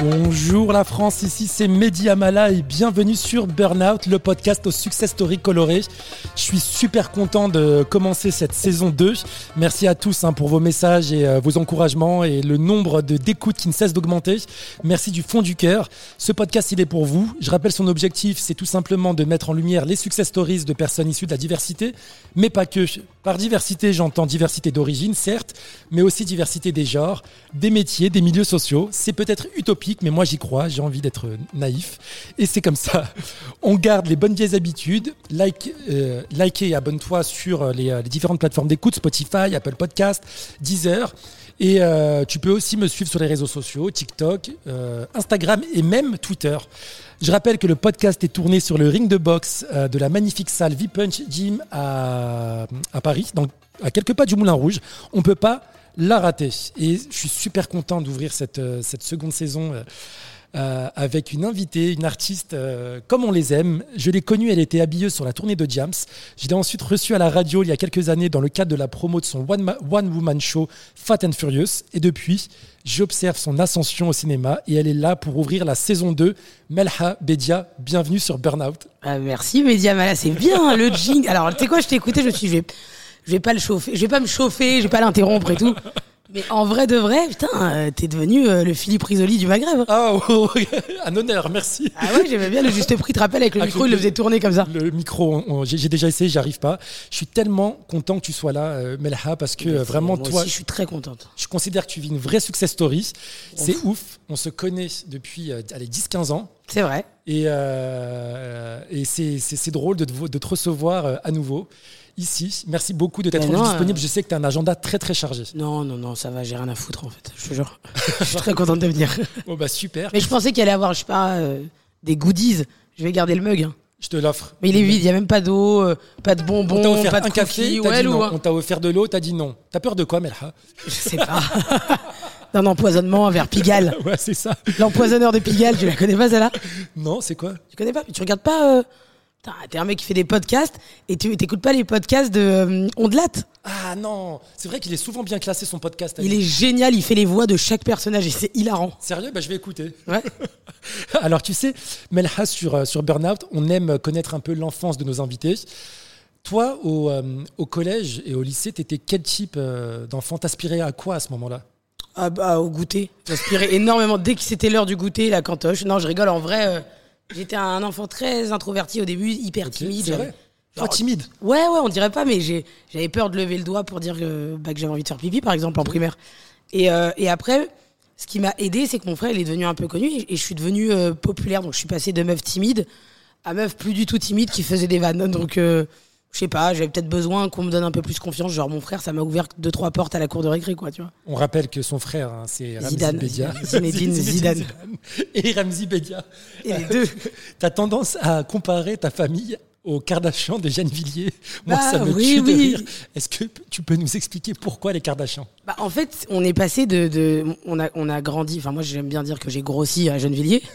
Bonjour la France, ici c'est Mehdi Amala et bienvenue sur Burnout, le podcast au success story coloré. Je suis super content de commencer cette saison 2. Merci à tous hein, pour vos messages et euh, vos encouragements et le nombre de d'écoutes qui ne cesse d'augmenter. Merci du fond du cœur. Ce podcast, il est pour vous. Je rappelle son objectif, c'est tout simplement de mettre en lumière les success stories de personnes issues de la diversité, mais pas que. Par diversité, j'entends diversité d'origine, certes, mais aussi diversité des genres, des métiers, des milieux sociaux. C'est peut-être utopique, mais moi j'y crois, j'ai envie d'être naïf. Et c'est comme ça. On garde les bonnes vieilles habitudes. Like, euh, et abonne-toi sur les, euh, les différentes plateformes d'écoute, Spotify, Apple Podcast, Deezer. Et euh, tu peux aussi me suivre sur les réseaux sociaux, TikTok, Instagram et même Twitter. Je rappelle que le podcast est tourné sur le ring de boxe de la magnifique salle V-Punch Gym à, à Paris, donc à quelques pas du Moulin Rouge. On ne peut pas la rater. Et je suis super content d'ouvrir cette, euh, cette seconde saison. euh, euh, avec une invitée, une artiste comme on les aime. Je l'ai connue, elle était habilleuse sur la tournée de Jams. Je l'ai ensuite reçue à la radio il y a quelques années dans le cadre de la promo de son One, One Woman Show Fat and Furious. Et depuis, j'observe son ascension au cinéma et elle est là pour ouvrir la saison 2. Melha Bedia, bienvenue sur Burnout. Ah, merci Mediamala, c'est bien le jingle. Alors, tu sais quoi, je t'ai écouté, je me suis je vais, pas le chauffer, je vais pas me chauffer, je vais pas l'interrompre et tout. Mais en vrai de vrai, putain, euh, t'es devenu euh, le Philippe Risoli du Maghreb. Ah, oh, oh, un honneur, merci. Ah ouais, j'aimais bien le juste prix, te rappelles, avec le micro, il le faisait tourner comme ça. Le micro, j'ai déjà essayé, j'arrive pas. Je suis tellement content que tu sois là, euh, Melha, parce que vraiment, Moi toi, aussi, je suis très contente. Je considère que tu vis une vraie success story. C'est ouf. On se connaît depuis euh, allez, 10-15 ans. C'est vrai. Et, et c'est- drôle de te, de te recevoir à nouveau ici. Merci beaucoup de t'être rendu disponible. euh, Je sais que tu as un agenda très très chargé. Non, non, non, ça va, j'ai rien à foutre en fait, je te jure. je suis très contente de venir. Bon, bah super. Mais je pensais qu'il allait avoir, je sais pas, euh, des goodies. Je vais garder le mug. hein. Je te l'offre. Mais il est vide, il n'y a même pas d'eau, euh, pas de On t'a bonbons, offert pas de un café, Ouais, dit non. hein. On t'a offert de l'eau, t'as dit non. T'as peur de quoi, Melha? Je sais pas. D'un empoisonnement vers Pigalle. Ouais, c'est ça. L'empoisonneur de Pigalle, tu la connais pas celle-là? Non, c'est quoi? Tu connais pas? Tu regardes pas T'es un mec qui fait des podcasts et tu t'écoutes pas les podcasts de euh, Ondelat Ah non, c'est vrai qu'il est souvent bien classé son podcast. Il est génial, il fait les voix de chaque personnage et c'est hilarant. Sérieux? Bah, Je vais écouter. Ouais. Alors tu sais, Melha sur, euh, sur Burnout, on aime connaître un peu l'enfance de nos invités. Toi, au, euh, au collège et au lycée, t'étais quel type euh, d'enfant? T'aspirais à quoi à ce moment-là? Ah bah au goûter. J'aspirais énormément dès que c'était l'heure du goûter, la cantoche. Non, je rigole, en vrai, j'étais un enfant très introverti au début, hyper timide. C'est vrai timide Ouais, ouais, on dirait pas, mais j'avais peur de lever le doigt pour dire que, bah, que j'avais envie de faire pipi, par exemple, en primaire. Et, euh, et après, ce qui m'a aidé, c'est que mon frère, il est devenu un peu connu et, et je suis devenue euh, populaire. Donc, je suis passée de meuf timide à meuf plus du tout timide qui faisait des vannes. Donc, euh, je sais pas, j'avais peut-être besoin qu'on me donne un peu plus confiance. Genre, mon frère, ça m'a ouvert deux, trois portes à la cour de récré, quoi, tu vois. On rappelle que son frère, hein, c'est Ramzi Zidane, Bedia. Zinedine Zidane. Et Ramzi Bedia. Et les deux. T'as tendance à comparer ta famille au Kardashian de Jeanne Villiers. Moi, Bah, ça me oui, tue de oui. rire. Est-ce que tu peux nous expliquer pourquoi les Kardashians? Bah, en fait, on est passé de, de- on a, on a grandi. Enfin, moi, j'aime bien dire que j'ai grossi à Gennevilliers.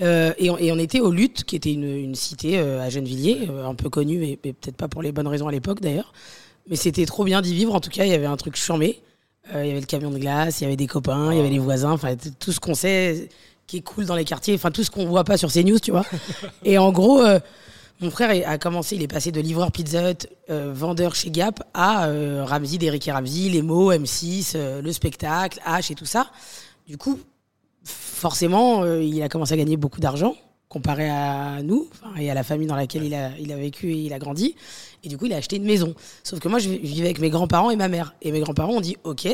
Euh, et, on, et on était au Lutte, qui était une, une cité euh, à Gennevilliers, euh, un peu connue, mais, mais peut-être pas pour les bonnes raisons à l'époque d'ailleurs. Mais c'était trop bien d'y vivre. En tout cas, il y avait un truc charmé. Il y avait le camion de glace, il y avait des copains, il y avait les voisins. Enfin, tout ce qu'on sait qui est cool dans les quartiers. Enfin, tout ce qu'on voit pas sur CNews, tu vois. et en gros. Mon frère a commencé, il est passé de livreur Pizza Hut, euh, vendeur chez Gap, à euh, Ramsey, d'Eric et Ramsey, les mots, M6, euh, le spectacle, H et tout ça. Du coup, forcément, euh, il a commencé à gagner beaucoup d'argent comparé à nous et à la famille dans laquelle il a, il a vécu et il a grandi. Et du coup, il a acheté une maison. Sauf que moi, je vivais avec mes grands-parents et ma mère. Et mes grands-parents ont dit OK,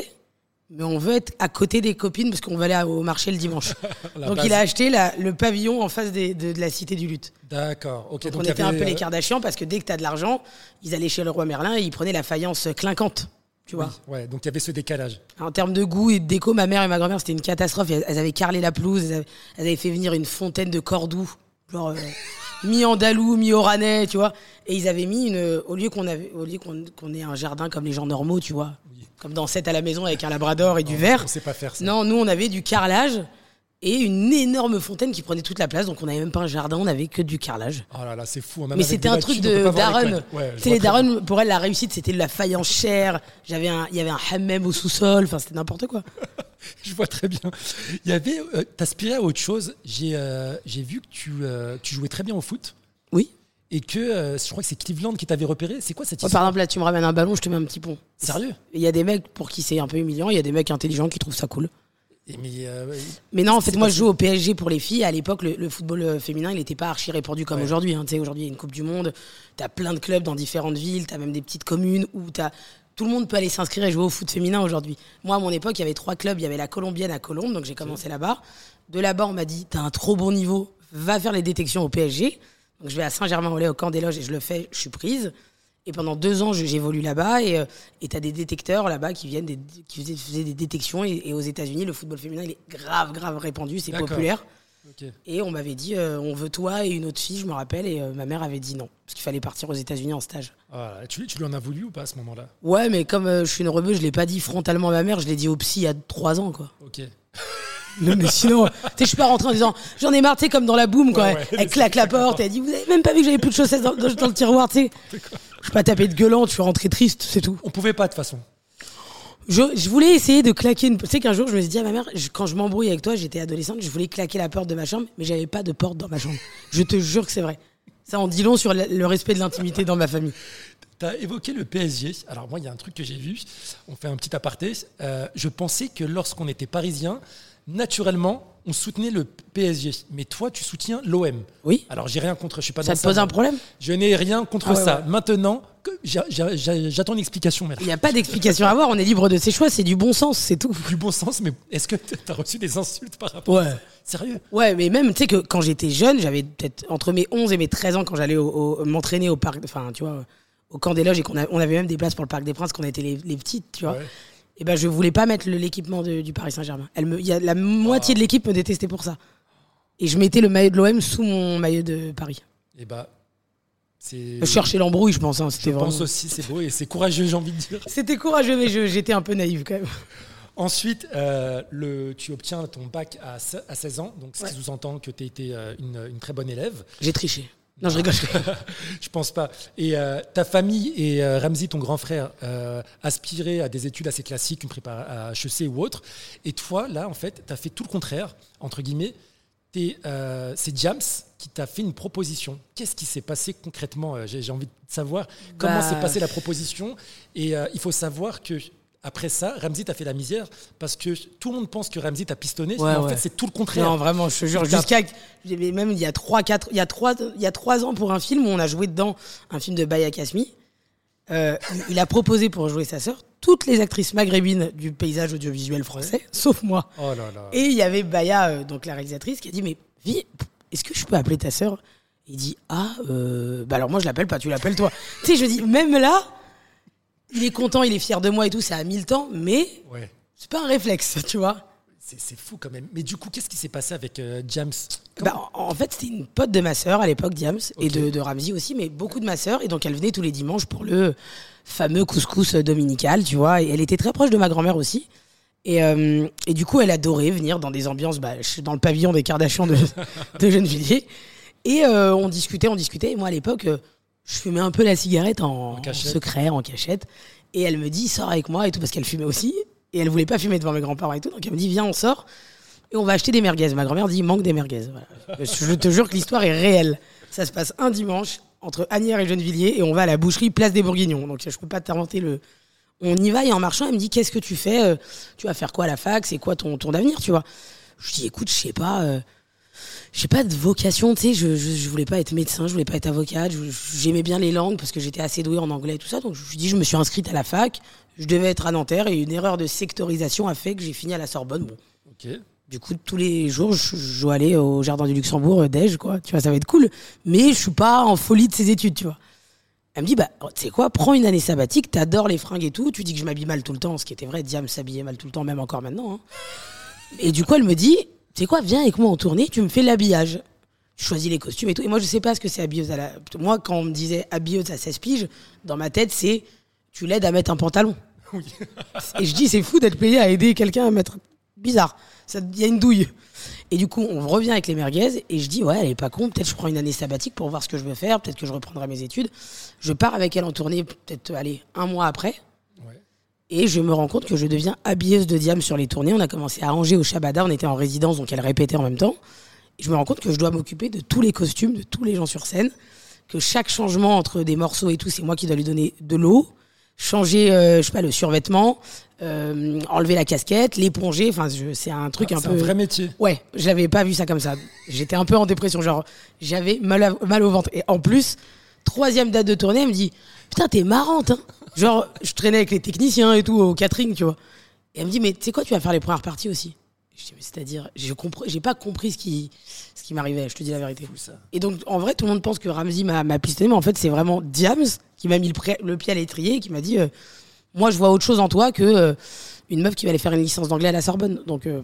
mais on veut être à côté des copines parce qu'on va aller au marché le dimanche. Donc, base. il a acheté la- le pavillon en face des- de, de la cité du Lutte. D'accord. Ok. Donc, on était un peu les euh, Kardashians parce que dès que tu as de l'argent, ils allaient chez le roi Merlin et ils prenaient la faïence clinquante. Tu vois Ouais, donc il y avait ce décalage. En termes de goût et de déco, ma mère et ma grand-mère, c'était une catastrophe. Elles, elles avaient carrelé la pelouse, elles avaient, elles avaient fait venir une fontaine de Cordoue, genre euh, mi-andalou, mi-oranais, tu vois. Et ils avaient mis une. Au lieu qu'on qu'on ait un jardin comme les gens normaux, tu vois, comme dans 7 à la maison avec un labrador et du verre. On sait pas faire ça. Non, nous, on avait du carrelage et une énorme fontaine qui prenait toute la place. Donc, on n'avait même pas un jardin, on avait que du carrelage. Oh là là, c'est fou. même Mais c'était un truc de l'école. Ouais, C'est les pour elle, la réussite, c'était de la faïence chère. J'avais un, il y avait un hammam au sous-sol. Enfin, c'était n'importe quoi. je vois très bien. Il y avait, euh, t'aspirais à autre chose. J'ai euh, j'ai vu que tu, euh, tu jouais très bien au foot Oui. Et que euh, je crois que c'est Cleveland qui t'avait repéré. C'est quoi cette Oh, histoire par exemple, là, tu me ramènes un ballon, je te mets un petit pont. Sérieux Il y a des mecs pour qui c'est un peu humiliant, il y a des mecs intelligents qui trouvent ça cool. Et mais, euh, Mais non, en fait, moi, je joue au PSG pour les filles. À l'époque, le, le football euh, féminin, il n'était pas archi répandu comme Ouais. aujourd'hui. hein. Tu sais, aujourd'hui, il y a une Coupe du Monde. Tu as plein de clubs dans différentes villes. Tu as même des petites communes où tout le monde peut aller s'inscrire et jouer au foot féminin aujourd'hui. Moi, à mon époque, il y avait trois clubs. Il y avait la Colombienne à Colombes, donc j'ai commencé là-bas. De là-bas, on m'a dit T'as un trop bon niveau, va faire les détections au PSG. Donc je vais à Saint-Germain-en-Laye, au camp des loges, et je le fais, je suis prise. Et pendant deux ans, j'évolue là-bas et euh, et t'as des détecteurs là-bas qui viennent, des- qui faisaient, des détections. Et, et aux États-Unis, le football féminin, il est grave, grave répandu, c'est populaire. Et on m'avait dit, euh, on veut toi et une autre fille, je me rappelle. Et euh, ma mère avait dit non, parce qu'il fallait partir aux États-Unis en stage. Ah, tu, tu lui en as voulu ou pas à ce moment-là? Ouais, mais comme euh, je suis une rebeu, je l'ai pas dit frontalement à ma mère, je l'ai dit au psy il y a trois ans, quoi. Ok. Non, mais sinon, tu sais, je suis pas rentré en disant, j'en ai marre, tu sais, comme dans la boum, quoi. Ouais, ouais, elle claque la porte, elle dit, vous avez même pas vu que j'avais plus de chaussettes dans, dans- dans le tiroir, tu sais. Je suis pas tapé de gueulant, je suis rentré triste, c'est tout. On pouvait pas de toute façon. Je, je voulais essayer de claquer une. Tu sais qu'un jour, je me suis dit à ma mère, je- quand je m'embrouille avec toi, j'étais adolescente, je voulais claquer la porte de ma chambre, mais j'avais pas de porte dans ma chambre. Je te jure que c'est vrai. Ça en dit long sur le, le respect de l'intimité dans ma famille. Tu as évoqué le PSG. Alors moi, il y a un truc que j'ai vu. On fait un petit aparté. Euh, je pensais que lorsqu'on était parisien, naturellement, on soutenait le PSG. Mais toi, tu soutiens l'OM. Oui Alors j'ai rien contre. Je suis pas Ça dans te pose un problème? Je n'ai rien contre Ah ça. ouais. Maintenant, j'attends une explication. Il n'y a pas d'explication à avoir, on est libre de ses choix, c'est du bon sens, c'est tout. Du bon sens, mais est-ce que tu as reçu des insultes par rapport à Ouais. ça? Sérieux? Ouais, mais même, tu sais que quand j'étais jeune, j'avais peut-être entre mes 11 et mes 13 ans, quand j'allais m'entraîner au parc, enfin, tu vois, au camp des loges et qu'on on avait même des places pour le Parc des Princes quand on était les, les petites, tu vois. Ouais. Et ben, je voulais pas mettre l'équipement du Paris Saint-Germain. Elle me, il y a la moitié de l'équipe me détestait pour ça. Et je mettais le maillot de l'OM sous mon maillot de Paris. Et bah, c'est. Je cherchais l'embrouille, je pense. hein, Je C'était pense aussi, c'est beau et c'est courageux, j'ai envie de dire. C'était courageux, mais j'étais un peu naïve quand même. Ensuite, euh, le, tu obtiens ton bac à, se- à 16 ans, donc ce Ouais. qui sous-entend que tu as été euh, une, une très bonne élève. J'ai triché. Non, je rigole. Je pense pas. Et euh, ta famille et euh, Ramzi, ton grand frère, euh, aspiraient à des études assez classiques, une prépa à HEC ou autre. Et toi, là, en fait, tu as fait tout le contraire, entre guillemets. Euh, c'est Jams qui t'a fait une proposition. Qu'est-ce qui s'est passé concrètement J'ai envie de savoir comment Bah, s'est passée la proposition? Et il faut savoir que après ça, Ramzi t'a fait la misère parce que tout le monde pense que Ramzi t'a pistonné, Ouais, mais en ouais. fait, c'est tout le contraire. Non, vraiment, je te jure. Jusqu'à. Même il y a 3, 4. Il y a 3, il y a 3 ans pour un film où on a joué dedans, un film de Baya Kasmi. Euh, il a proposé pour jouer sa sœur toutes les actrices maghrébines du paysage audiovisuel français, sauf moi. Oh là là. Et il y avait Baya, euh, donc la réalisatrice, qui a dit Mais Vi, est-ce que je peux appeler ta sœur? Il dit Ah, euh, bah alors moi je l'appelle pas, tu l'appelles toi. tu sais, je dis Même là, il est content, il est fier de moi et tout, ça a mis le temps, mais Ouais. c'est pas un réflexe, tu vois. C'est c'est fou quand même. Mais du coup, qu'est-ce qui s'est passé avec euh, Jams Bah, en fait, c'était une pote de ma sœur à l'époque, Diams, et de, de Ramsey aussi, mais beaucoup de ma sœur. Et donc, elle venait tous les dimanches pour le fameux couscous dominical, tu vois. Et elle était très proche de ma grand-mère aussi. Et, euh, et du coup, elle adorait venir dans des ambiances, bah, je suis dans le pavillon des Kardashians de, de Gennevilliers. Et euh, on discutait, on discutait. Et moi, à l'époque, euh, je fumais un peu la cigarette en, En cachette. en secret, en cachette. Et elle me dit, sors avec moi et tout, parce qu'elle fumait aussi. Et elle voulait pas fumer devant mes grands-parents et tout. Donc, elle me dit, viens, on sort. Et on va acheter des merguez. Ma grand-mère dit, il manque des merguez. Voilà. Je te jure que l'histoire est réelle. Ça se passe un dimanche entre Agnières et Gennevilliers et on va à la boucherie Place des Bourguignons. Donc je peux pas t'inventer le. On y va et en marchant, elle me dit qu'est-ce que tu fais Euh, Tu vas faire quoi à la fac? C'est quoi ton, ton avenir Tu vois? Je dis écoute, je sais pas. euh, j'ai pas de vocation, tu sais, je, je, je voulais pas être médecin, je voulais pas être avocate, j'aimais bien les langues parce que j'étais assez douée en anglais et tout ça, donc je me dis je me suis inscrite à la fac, je devais être à Nanterre et une erreur de sectorisation a fait que j'ai fini à la Sorbonne. Bon, Ok. du coup, tous les jours, je, je dois aller au jardin du Luxembourg, euh, Dej, quoi. Tu vois, ça va être cool. Mais je suis pas en folie de ces études, tu vois. Elle me dit, bah, tu sais quoi, prends une année sabbatique, t'adores les fringues et tout. Tu dis que je m'habille mal tout le temps, ce qui était vrai. Diam s'habillait mal tout le temps, même encore maintenant. hein. Et du coup, elle me dit, sais quoi, viens avec moi en tournée, tu me fais l'habillage. Je choisis les costumes et tout. Et moi, je sais pas ce que c'est habilleuse à la. Moi, quand on me disait habilleuse à 16 piges, dans ma tête, c'est tu l'aides à mettre un pantalon. Oui. Et je dis, c'est fou d'être payé à aider quelqu'un à mettre. Bizarre. Ça- Il y a une douille. Et du coup, on revient avec les merguez et je dis, ouais, elle est pas con. Peut-être je prends une année sabbatique pour voir ce que je veux faire. Peut-être que je reprendrai mes études. Je pars avec elle en tournée, peut-être, allez, un mois après. Et je me rends compte que je deviens habilleuse de Diam sur les tournées. On a commencé à ranger au Shabada, on était en résidence, donc elle répétait en même temps. Et je me rends compte que je dois m'occuper de tous les costumes, de tous les gens sur scène, que chaque changement entre des morceaux et tout, c'est moi qui dois lui donner de l'eau, changer, euh, je sais pas, le survêtement, euh, enlever la casquette, l'éponger. Enfin, je- c'est un truc Ah, un c'est peu. un vrai métier. Ouais, j'avais pas vu ça comme ça. J'étais un peu en dépression, genre j'avais mal, à- mal au ventre. Et en plus, troisième date de tournée, elle me dit Putain, t'es marrante, hein. Genre, je traînais avec les techniciens et tout au catering, tu vois. Et elle me dit Mais tu sais quoi, tu vas faire les premières parties aussi. Je dis Mais c'est-à-dire, j'ai compris- j'ai pas compris ce qui, ce qui m'arrivait, je te dis la vérité. Et donc, en vrai, tout le monde pense que Ramsey m'a m'a pistonné, mais en fait, c'est vraiment Diams qui m'a mis le, pré- le pied à l'étrier et qui m'a dit euh, Moi, je vois autre chose en toi que euh, une meuf qui va aller faire une licence d'anglais à la Sorbonne. Donc, euh,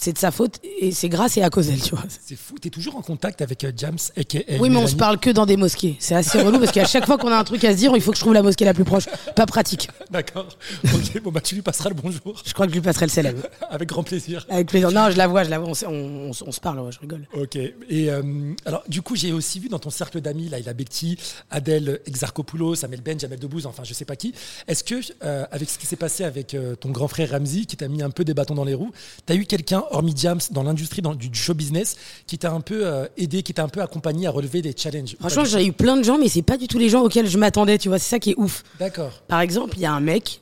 c'est de sa faute et c'est grâce et à cause d'elle, tu vois. C'est fou. T'es toujours en contact avec euh, James, aka. Oui, mais on se Mélanie. parle que dans des mosquées. C'est assez relou parce qu'à chaque fois qu'on a un truc à se dire, il faut que je trouve la mosquée la plus proche. Pas pratique. D'accord. Ok, bon, bah, tu lui passeras le bonjour. Je crois que je lui passerai le célèbre. Avec grand plaisir. Avec plaisir. Non, je la vois, je la vois. On, s- on- on s- on se parle, ouais, je rigole. Ok. Et euh, alors, du coup, j'ai aussi vu dans ton cercle d'amis, là, il a Bekti, Adèle Exarchopoulos, Amel Ben, Jamel Debbouze, enfin, je sais pas qui. Est-ce que, euh, avec ce qui s'est passé avec ton grand frère Ramzi, qui t'a mis un peu des bâtons dans les roues, t'as eu quelqu'un, hormis James, dans l'industrie dans- du show business, qui t'a un peu euh, aidé, qui t'a un peu accompagné à relever des challenges Franchement, j'ai eu plein de gens, mais c'est pas du tout les gens auxquels je m'attendais, tu vois. C'est ça qui est ouf. D'accord. Par exemple, il y a un mec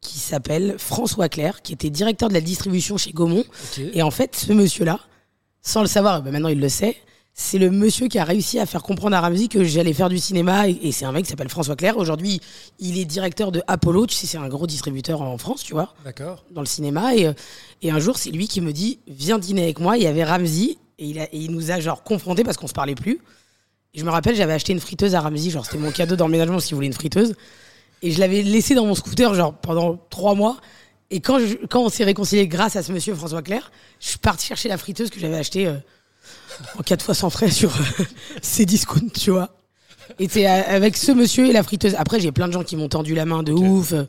qui s'appelle François Claire, qui était directeur de la distribution chez Gaumont. Et en fait, ce monsieur-là, sans le savoir, ben maintenant il le sait, c'est le monsieur qui a réussi à faire comprendre à Ramsey que j'allais faire du cinéma. Et, et c'est un mec qui s'appelle François Claire. Aujourd'hui, il est directeur de Apollo. Tu sais, c'est un gros distributeur en France, tu vois, D'accord. dans le cinéma. Et, euh, et un jour, c'est lui qui me dit Viens dîner avec moi. Il y avait Ramsey. Et il, a- et il nous a genre confrontés parce qu'on se parlait plus. Et je me rappelle, j'avais acheté une friteuse à Ramsey. Genre, c'était mon cadeau d'emménagement parce qu'il voulait une friteuse. Et je l'avais laissé dans mon scooter, genre, pendant trois mois. Et quand, je- quand on s'est réconcilié grâce à ce monsieur François Claire, je suis parti chercher la friteuse que j'avais achetée euh, en quatre fois sans frais sur euh, Cdiscount, tu vois. Et c'est euh, avec ce monsieur et la friteuse. Après, j'ai plein de gens qui m'ont tendu la main de ouf. euh,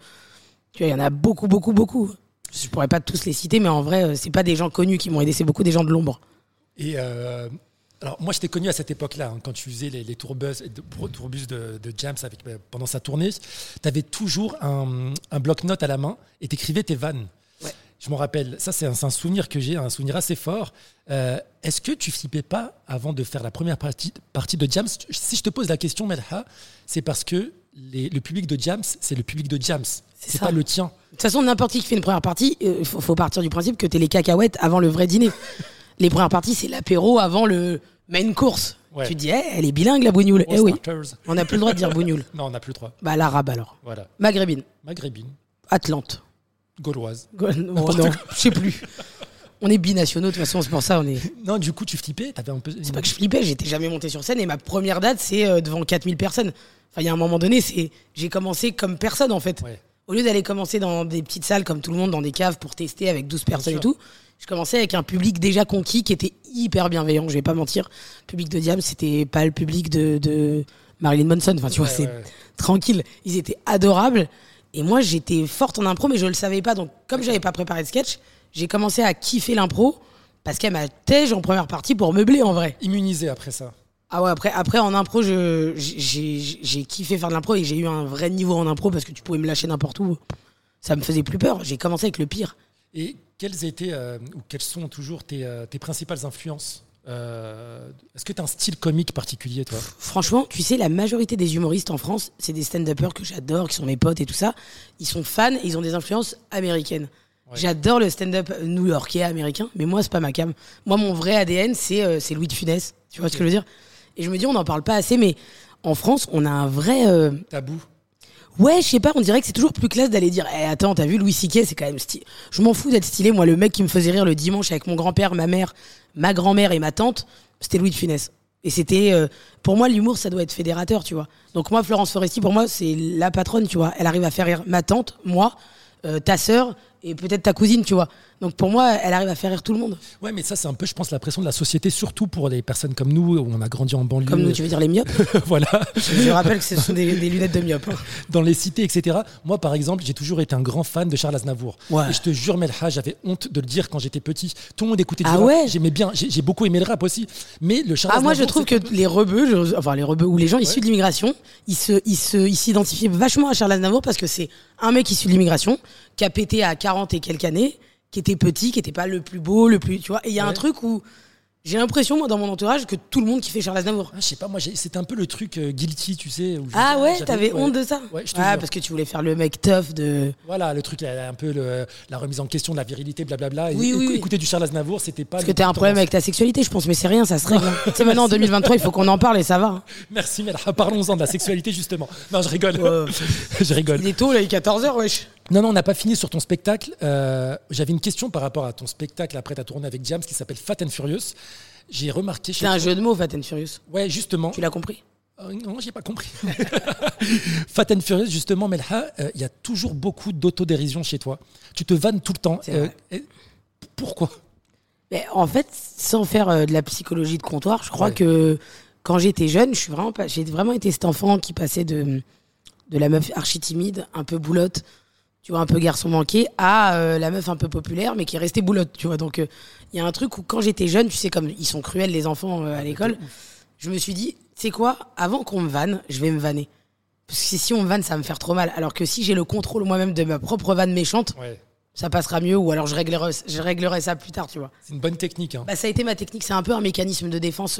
Tu vois, il y en a beaucoup, beaucoup, beaucoup. Je pourrais pas tous les citer, mais en vrai, c'est pas des gens connus qui m'ont aidé, c'est beaucoup des gens de l'ombre. Et euh, alors, moi, je t'ai connu à cette époque-là, hein, quand tu faisais les, les tourbus, de, tourbus de, de James avec, pendant sa tournée. Tu avais toujours un, un bloc-notes à la main et t'écrivais tes vannes. Je m'en rappelle. Ça, c'est un, souvenir que j'ai, un souvenir assez fort. Euh, Est-ce que tu flippais pas avant de faire la première partie, partie de James Si je te pose la question, Melha, c'est parce que les- le public de James, c'est le public de James. C'est pas le tien. De toute façon, n'importe qui qui fait une première partie, il faut, faut partir du principe que t'es les cacahuètes avant le vrai dîner. les premières parties, c'est l'apéro avant le main course. Ouais. Tu te dis, eh, elle est bilingue la bougnoule. Eh oui, on n'a plus le droit de dire bougnoule. Non, on n'a plus le droit. Bah l'arabe alors. Voilà. Maghrébine, Maghrébine, Atlante. Gauloise. Oh, non, je sais plus. On est binationaux, de toute façon, c'est pour ça, on est. Non, du coup, tu flippais. T'avais un peu. C'est pas que je flippais, j'étais jamais monté sur scène et ma première date, c'est euh, devant 4000 personnes. Enfin, il y a un moment donné, c'est j'ai commencé comme personne en fait. Ouais. Au lieu d'aller commencer dans des petites salles comme tout le monde, dans des caves pour tester avec 12 personnes et tout, je commençais avec un public déjà conquis qui était hyper bienveillant, je vais pas mentir. Le public de Diam, c'était pas le public de, de Marilyn Manson. Enfin, tu vois, Ouais, c'est tranquille. Ils étaient adorables. Et moi, j'étais forte en impro, mais je le savais pas. Donc, comme j'avais pas préparé de sketch, j'ai commencé à kiffer l'impro parce qu'elle m'a tège en première partie pour meubler en vrai. Immunisé après ça. Ah ouais, après, après en impro, je- j'ai j'ai kiffé faire de l'impro et j'ai eu un vrai niveau en impro parce que tu pouvais me lâcher n'importe où. Ça me faisait plus peur. J'ai commencé avec le pire. Et quelles étaient, euh, ou quelles sont toujours tes, euh, tes principales influences Euh, Est-ce que tu as un style comique particulier, toi? Franchement, tu sais, la majorité des humoristes en France, c'est des stand-uppers que j'adore, qui sont mes potes et tout ça. Ils sont fans et ils ont des influences américaines. Ouais. J'adore le stand-up new-yorkais américain, mais moi, c'est pas ma cam. Moi, mon vrai ADN, c'est euh, c'est Louis de Funès. Tu vois ce que je veux dire? Et je me dis, on n'en parle pas assez, mais en France, on a un vrai. euh, Tabou Ouais, je sais pas, on dirait que c'est toujours plus classe d'aller dire Eh, attends, t'as vu Louis C.K., c'est quand même stylé. Je m'en fous d'être stylé. Moi, le mec qui me faisait rire le dimanche avec mon grand-père, ma mère, ma grand-mère et ma tante, c'était Louis de Funès. Et c'était. euh, pour moi, l'humour, ça doit être fédérateur, tu vois. Donc, moi, Florence Foresti, pour moi, c'est la patronne, tu vois. Elle arrive à faire rire ma tante, moi, euh, ta sœur et peut-être ta cousine, tu vois. Donc pour moi, elle arrive à faire rire tout le monde. Ouais, mais ça, c'est un peu, je pense, la pression de la société, surtout pour les personnes comme nous, où on a grandi en banlieue. Comme nous, tu veux dire les myopes voilà. Je rappelle que ce sont des, des lunettes de myope. hein. Dans les cités, etc. Moi, par exemple, j'ai toujours été un grand fan de Charles Aznavour. Ouais. Et je te jure, Melha, j'avais honte de le dire quand j'étais petit. Tout le monde écoutait du Ah rap. ouais J'aimais bien. J'ai beaucoup aimé le rap aussi. Mais le Charles Ah, moi, je trouve que les rebeux, je- enfin les rebeux ou les gens issus de l'immigration, ils se, ils se, ils s'identifient vachement à Charles Aznavour parce que c'est un mec issu de l'immigration qui a pété à 40 et quelques années, qui était petit, qui était pas le plus beau, le plus, tu vois. Et il y a Ouais. un truc où j'ai l'impression, moi, dans mon entourage, que tout le monde kiffait Charles Aznavour. Ah, je sais pas, moi, c'était un peu le truc euh, guilty, tu sais. où je- Ah ouais, t'avais ouais. honte de ça Ouais, je te Ah, jure. parce que tu voulais faire le mec tough de. Voilà, le truc, là, un peu le- la remise en question de la virilité, blablabla. Et Oui, oui, écou- oui. Écouter du Charles Aznavour, c'était pas. Parce que t'as un problème avec ta sexualité, je pense, mais c'est rien, ça se règle. tu sais, maintenant en 2023, il faut qu'on en parle et ça va. hein. Merci, mais alors, parlons-en de la sexualité, justement. Non, je rigole. Ouais. je rigole. Il est tôt, là, il est 14h, wesh. Non, non, on n'a pas fini sur ton spectacle. Euh, J'avais une question par rapport à ton spectacle après ta tournée avec James qui s'appelle Fat and Furious. J'ai remarqué C'est un toi- jeu de mots, Fat and Furious. Ouais, justement. Tu l'as compris? Euh, non, j'ai pas compris. Fat and Furious, justement, Melha, euh, il y a toujours beaucoup d'autodérision chez toi. Tu te vannes tout le temps. Et- pourquoi? Mais en fait, sans faire euh, de la psychologie de comptoir, je crois Ouais. que quand j'étais jeune, je suis vraiment pas, j'ai vraiment été cet enfant qui passait de de la meuf archi timide, un peu boulotte, tu vois, un peu garçon manqué, à euh, la meuf un peu populaire, mais qui est restée boulotte, tu vois. Donc, euh, il y a un truc où quand j'étais jeune, tu sais, comme ils sont cruels les enfants euh, à l'école, je me suis dit, tu sais quoi, avant qu'on me vanne, je vais me vanner. Parce que si on me vanne, ça va me faire trop mal. Alors que si j'ai le contrôle moi-même de ma propre vanne méchante, Ouais, ça passera mieux, ou alors je réglerai, je réglerai ça plus tard, tu vois. c'est une bonne technique. hein. Bah, ça a été ma technique. C'est un peu un mécanisme de défense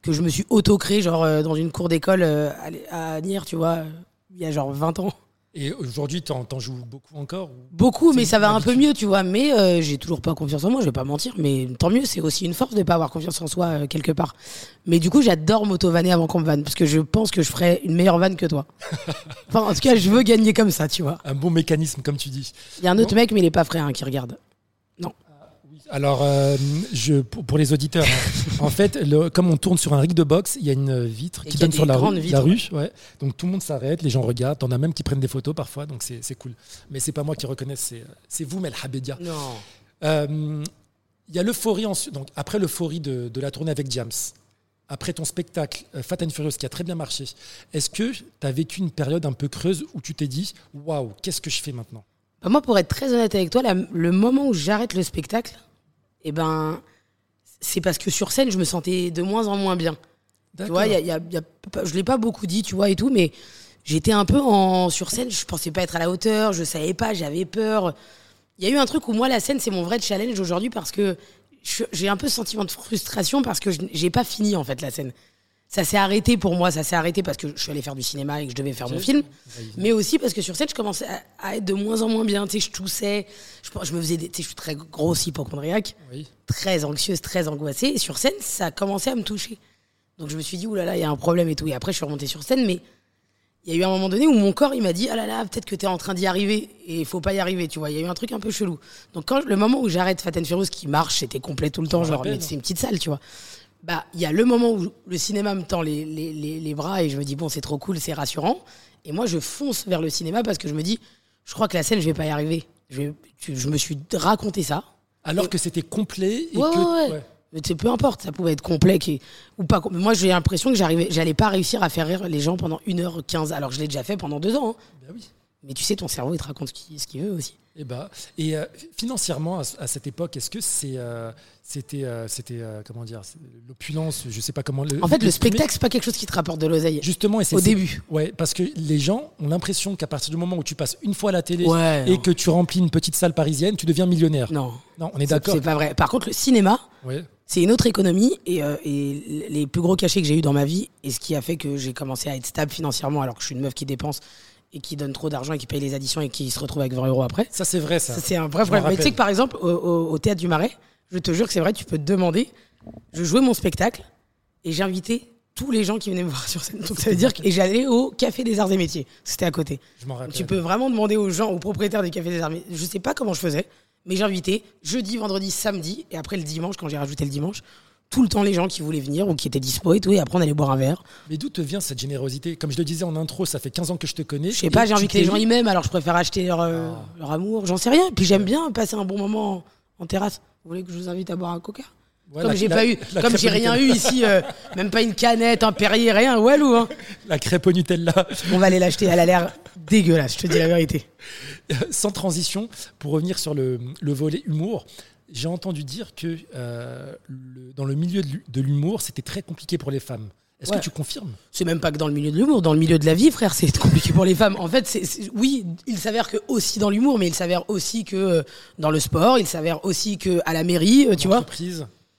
que je me suis auto-créé, genre dans une cour d'école à, à Nier, tu vois, il y a genre 20 ans. Et aujourd'hui, t'en t'en joues beaucoup encore ou- Beaucoup, mais ça va un peu mieux, tu vois. Mais euh, j'ai toujours pas confiance en moi, je vais pas mentir. Mais tant mieux, c'est aussi une force de pas avoir confiance en soi euh, quelque part. Mais du coup, j'adore m'auto-vanner avant qu'on me vanne, parce que je pense que je ferais une meilleure vanne que toi. enfin, en tout cas, je veux gagner comme ça, tu vois. Un bon mécanisme, comme tu dis. Il y a un autre mec, mais il est pas frais, hein, qui regarde. Alors, euh, je, pour, pour les auditeurs, hein, en fait, le- comme on tourne sur un rig de boxe, il y a une vitre Et qui y a donne sur la rue. vitres, la rue ouais. Donc tout le monde s'arrête, les gens regardent. T'en as même qui prennent des photos parfois, donc c'est cool. Mais c'est pas moi qui reconnais, c'est vous, Mel Habedia. Non. Euh, Il y a l'euphorie ensuite. Donc après l'euphorie de, de la tournée avec James, après ton spectacle euh, Fat and Furious qui a très bien marché, est-ce que tu as vécu une période un peu creuse où tu t'es dit waouh, qu'est-ce que je fais maintenant? Bah, moi, pour être très honnête avec toi, la- le moment où j'arrête le spectacle, eh ben, c'est parce que sur scène, je me sentais de moins en moins bien. Tu vois, y a- il y a- il y a pas- je l'ai pas beaucoup dit, tu vois, et tout, mais j'étais un peu en sur scène, je pensais pas être à la hauteur, je savais pas, j'avais peur. Il y a eu un truc où moi, la scène, c'est mon vrai challenge aujourd'hui parce que j'ai un peu ce sentiment de frustration parce que je- j'ai pas fini, en fait, la scène. Ça s'est arrêté pour moi, ça s'est arrêté parce que je suis allé faire du cinéma et que je devais faire mon film, mais aussi parce que sur scène, je commençais à, être de moins en moins bien, tu sais, je toussais, je, je me faisais des, tu sais, je suis très grosse hypochondriaque Oui. très anxieuse, très angoissée. Et sur scène, ça a commencé à me toucher. Donc je me suis dit, oulala, il y a un problème et tout. Et après, je suis remontée sur scène, mais il y a eu un moment donné où mon corps, il m'a dit, ah là là, peut-être que tu es en train d'y arriver et il faut pas y arriver, tu vois. Il y a eu un truc un peu chelou. Donc quand le moment où j'arrête Fat and Furious, qui marche, c'était complet tout le temps, genre, c'est une petite salle, tu vois. Bah, il y a le moment où le cinéma me tend les, les, les, les bras et je me dis, bon, c'est trop cool, c'est rassurant. Et moi, je fonce vers le cinéma parce que je me dis, je crois que la scène, je vais pas y arriver. Je, je me suis raconté ça. Alors que c'était complet et Ouais, que ouais, ouais. Mais c'est peu importe, ça pouvait être complet ou pas. Moi, j'ai l'impression que j'arrivais, j'allais pas réussir à faire rire les gens pendant 1h15, alors que je l'ai déjà fait pendant deux ans. hein. Ben oui. Mais tu sais, ton cerveau, il te raconte ce qu'il ce qu'il veut aussi. Et, bah, et euh, financièrement, à, à cette époque, est-ce que c'est, euh, c'était, euh, c'était comment dire, l'opulence, je sais pas comment. Le, En fait, le spectacle, c'est pas quelque chose qui te rapporte de l'oseille. justement, et c'est Au début. Ouais, parce que les gens ont l'impression qu'à partir du moment où tu passes une fois à la télé Ouais, et non. que tu remplis une petite salle parisienne, tu deviens millionnaire. Non, Non, on est c'est d'accord. c'est pas vrai. Par contre, le cinéma, Ouais. c'est une autre économie et, et les plus gros cachets que j'ai eu dans ma vie et ce qui a fait que j'ai commencé à être stable financièrement alors que je suis une meuf qui dépense et qui donne trop d'argent et qui paye les additions et qui se retrouve avec 20 euros après. Ça, c'est vrai, ça. Ça, c'est un vrai problème. Mais tu sais que par exemple, au, au- au théâtre du Marais, je te jure que c'est vrai, tu peux te demander. Je jouais mon spectacle et j'invitais tous les gens qui venaient me voir sur scène. Donc ça veut dire que et j'allais au Café des Arts et Métiers. C'était à côté. Je m'en rappelle. tu peux vraiment demander aux gens, aux propriétaires des Cafés des Arts et Métiers. Je sais pas comment je faisais, mais j'invitais jeudi, vendredi, samedi et après le dimanche, quand j'ai rajouté le dimanche, tout le temps les gens qui voulaient venir ou qui étaient dispo et tout. Et après, on allait boire un verre. Mais d'où te vient cette générosité? Comme je le disais en intro, ça fait 15 ans que je te connais. Je sais pas, j'ai envie que les gens y m'aiment, alors je préfère acheter leur, euh, Ah. leur amour. J'en sais rien. Puis j'aime bien passer un bon moment en terrasse. Vous voulez que je vous invite à boire un coca? Ouais, Comme j'ai pas eu, comme j'ai rien eu ici, euh, même pas une canette, un Perrier, rien, Walou. Hein. La crêpe au Nutella. On va aller l'acheter. Elle a l'air dégueulasse. Je te dis la vérité. Sans transition, pour revenir sur le, le volet humour, j'ai entendu dire que euh, le- dans le milieu de l'hu- de l'humour, c'était très compliqué pour les femmes. Est-ce Ouais. que tu confirmes? C'est même pas que dans le milieu de l'humour, dans le milieu de la vie, frère, c'est compliqué pour les femmes. En fait, c'est, c'est- oui, il s'avère que aussi dans l'humour, mais il s'avère aussi que euh, dans le sport, il s'avère aussi que à la mairie, euh, tu vois.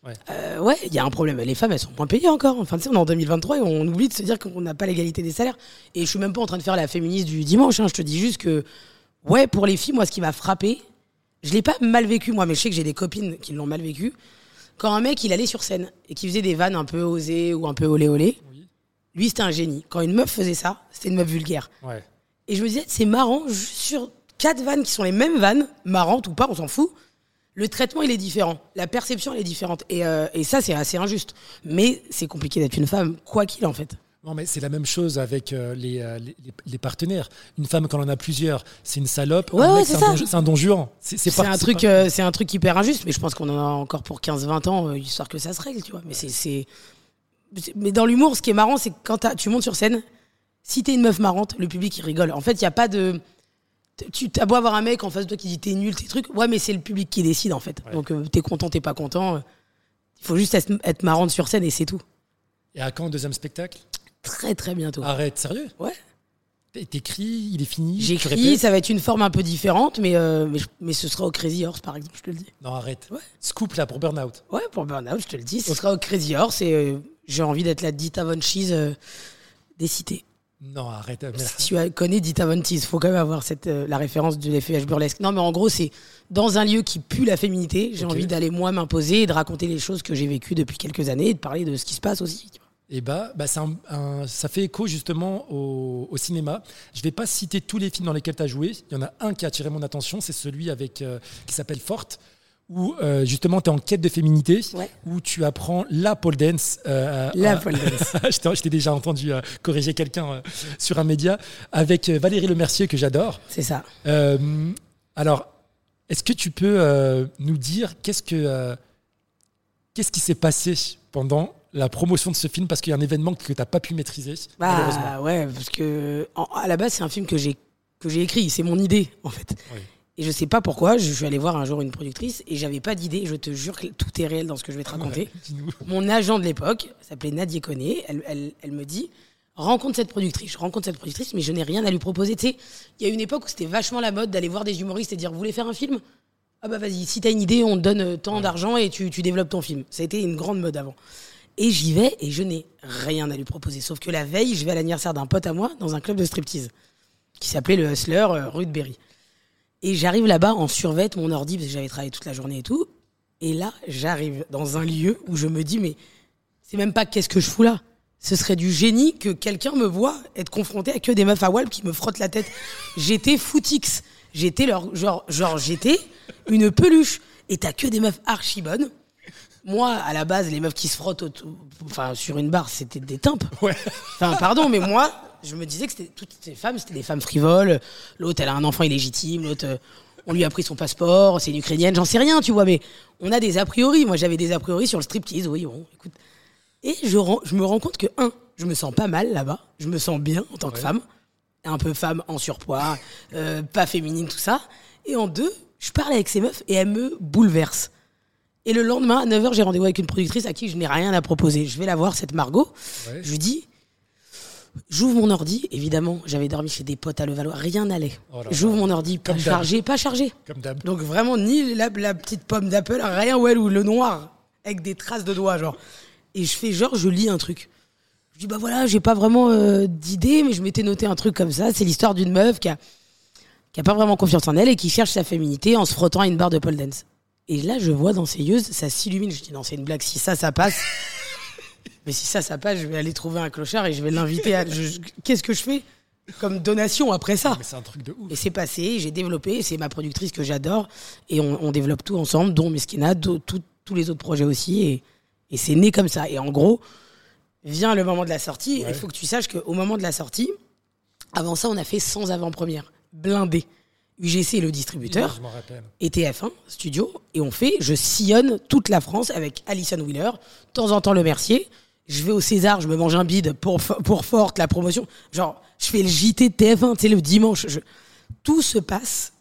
Ouais. Euh, ouais, il y a un problème. Les femmes, elles sont moins payées encore. Enfin, tu sais, on est en 2023 et on oublie de se dire qu'on n'a pas l'égalité des salaires. Et je suis même pas en train de faire la féministe du dimanche. hein. Je te dis juste que, ouais, pour les filles, moi, ce qui m'a frappé, je l'ai pas mal vécu, moi, mais je sais que j'ai des copines qui l'ont mal vécu. Quand un mec, il allait sur scène et qui faisait des vannes un peu osées ou un peu olé olé, Oui. lui, c'était un génie. Quand une meuf faisait ça, c'était une meuf vulgaire. Ouais. Et je me disais, c'est marrant, sur quatre vannes qui sont les mêmes vannes, marrantes ou pas, on s'en fout, le traitement, il est différent. La perception, elle est différente. Et, euh, et ça, c'est assez injuste. Mais c'est compliqué d'être une femme, quoi qu'il en fait. Non, mais c'est la même chose avec euh, les, euh, les, les- partenaires. Une femme, quand on en a plusieurs, c'est une salope. Ouais, un ouais, c'est un don- c'est un don juan. C'est un, truc, pas- euh, c'est un truc hyper injuste, mais je pense qu'on en a encore pour 15-20 ans, histoire que ça se règle, tu vois. Mais c'est- Mais dans l'humour, ce qui est marrant, c'est que quand tu montes sur scène, si t'es une meuf marrante, le public, il rigole. En fait, il n'y a pas de. Tu as beau avoir un mec en face de toi qui dit t'es nul, tes trucs. Ouais, mais c'est le public qui décide, en fait. Ouais. Donc, t'es content, t'es pas content. Il faut juste être, être marrante sur scène et c'est tout. Et à quand le deuxième spectacle? Très, très bientôt. Arrête, sérieux? Ouais. T'écris, il est fini J'écris, ça va être une forme un peu différente, mais, euh, mais, mais ce sera au Crazy Horse, par exemple, je te le dis. Non, arrête. Ouais. Scoop là pour Burnout. Ouais, pour Burnout, je te le dis, ce sera au Crazy Horse et euh, j'ai envie d'être la Dita Von Cheese euh, des cités. Non, arrête. Si tu connais Dita Von Cheese, faut quand même avoir cette, la référence de l'effeuillage burlesque. Non, mais en gros, c'est dans un lieu qui pue la féminité, j'ai envie d'aller moi m'imposer et de raconter les choses que j'ai vécues depuis quelques années et de parler de ce qui se passe aussi. tu. Et bah, bah c'est un- un- ça fait écho justement au, au cinéma. Je vais pas citer tous les films dans lesquels tu as joué. Il y en a un qui a attiré mon attention, c'est celui avec euh, qui s'appelle Forte, où euh, justement tu es en quête de féminité, Ouais. où tu apprends la pole dance. euh, La pole dance. je t'ai- déjà entendu corriger quelqu'un sur un média avec Valérie Lemercier que j'adore. C'est ça. Alors, est-ce que tu peux nous dire qu'est-ce que qu'est-ce qui s'est passé pendant la promotion de ce film parce qu'il y a un événement que tu n'as pas pu maîtriser malheureusement. Bah ouais, parce que en- à la base, c'est un film que j'ai que j'ai écrit, c'est mon idée en fait. Oui. Et je sais pas pourquoi, je suis allé voir un jour une productrice et j'avais pas d'idée, je te jure que tout est réel dans ce que je vais te raconter. Ouais. Mon agent de l'époque s'appelait Nadia Koné, elle, elle, elle me dit rencontre cette productrice, je rencontre cette productrice mais je n'ai rien à lui proposer, tu sais, il y a une époque où c'était vachement la mode d'aller voir des humoristes et dire vous voulez faire un film? Ah bah vas-y, si t'as une idée, on te donne euh, tant d'argent et tu, tu développes ton film. Ça a été une grande mode avant. Et j'y vais et je n'ai rien à lui proposer. Sauf que la veille, je vais à l'anniversaire d'un pote à moi dans un club de striptease qui s'appelait le Hustler euh, Berry. Et j'arrive là-bas en survêt, mon ordi, parce que j'avais travaillé toute la journée et tout. Et là, j'arrive dans un lieu où je me dis, mais c'est même pas qu'est-ce que je fous là. Ce serait du génie que quelqu'un me voit être confronté à que des meufs à Walp qui me frottent la tête. J'étais footix. J'étais leur, genre, genre, j'étais une peluche. Et t'as que des meufs archi bonnes. Moi, à la base, les meufs qui se frottent enfin, sur une barre, c'était des timpes. Ouais. Enfin, pardon, mais moi, je me disais que c'était toutes ces femmes, c'était des femmes frivoles. L'autre, elle a un enfant illégitime. L'autre, euh, on lui a pris son passeport. C'est une ukrainienne. J'en sais rien, tu vois. Mais on a des a priori. Moi, j'avais des a priori sur le striptease. Oui, bon, écoute. Et je, me rends compte que, un, je me sens pas mal là-bas. Je me sens bien en tant que femme. Un peu femme en surpoids, euh, pas féminine, tout ça. Et en deux, je parle avec ces meufs et elles me bouleversent. Et le lendemain, à 9h, j'ai rendez-vous avec une productrice à qui je n'ai rien à proposer. Je vais la voir, cette Margot. Ouais. Je lui dis, j'ouvre mon ordi. Évidemment, j'avais dormi chez des potes à Levallois, rien n'allait. Oh j'ouvre mon ordi, pas chargé, pas chargé. Comme. Donc vraiment, ni la, la petite pomme d'Apple, rien, ouais, ou le noir, avec des traces de doigts, genre. Et je fais genre, je lis un truc. Je dis, bah voilà, j'ai pas vraiment euh, d'idée, mais je m'étais noté un truc comme ça. C'est l'histoire d'une meuf qui a, qui a pas vraiment confiance en elle et qui cherche sa féminité en se frottant à une barre de pole dance. Et là, je vois dans ses yeux, ça s'illumine. Je dis, non, c'est une blague. Si ça, ça passe. mais si ça, ça passe, je vais aller trouver un clochard et je vais l'inviter à. je- Qu'est-ce que je fais comme donation après ça? C'est un truc de ouf. et c'est passé, j'ai développé, c'est ma productrice que j'adore, et on, on développe tout ensemble, dont Meskina, tous les autres projets aussi, et, et c'est né comme ça. Et en gros, vient le moment de la sortie, Ouais. il faut que tu saches qu'au moment de la sortie, avant ça, on a fait 100 avant-premières, blindées. UGC le distributeur et TF1 Studio et on fait je sillonne toute la France avec Alison Wheeler, de temps en temps le Mercier. Je vais au César, je me mange un bide pour pour Forte la promotion. Genre je fais le JT de TF1, tu sais le dimanche. je- Tout se passe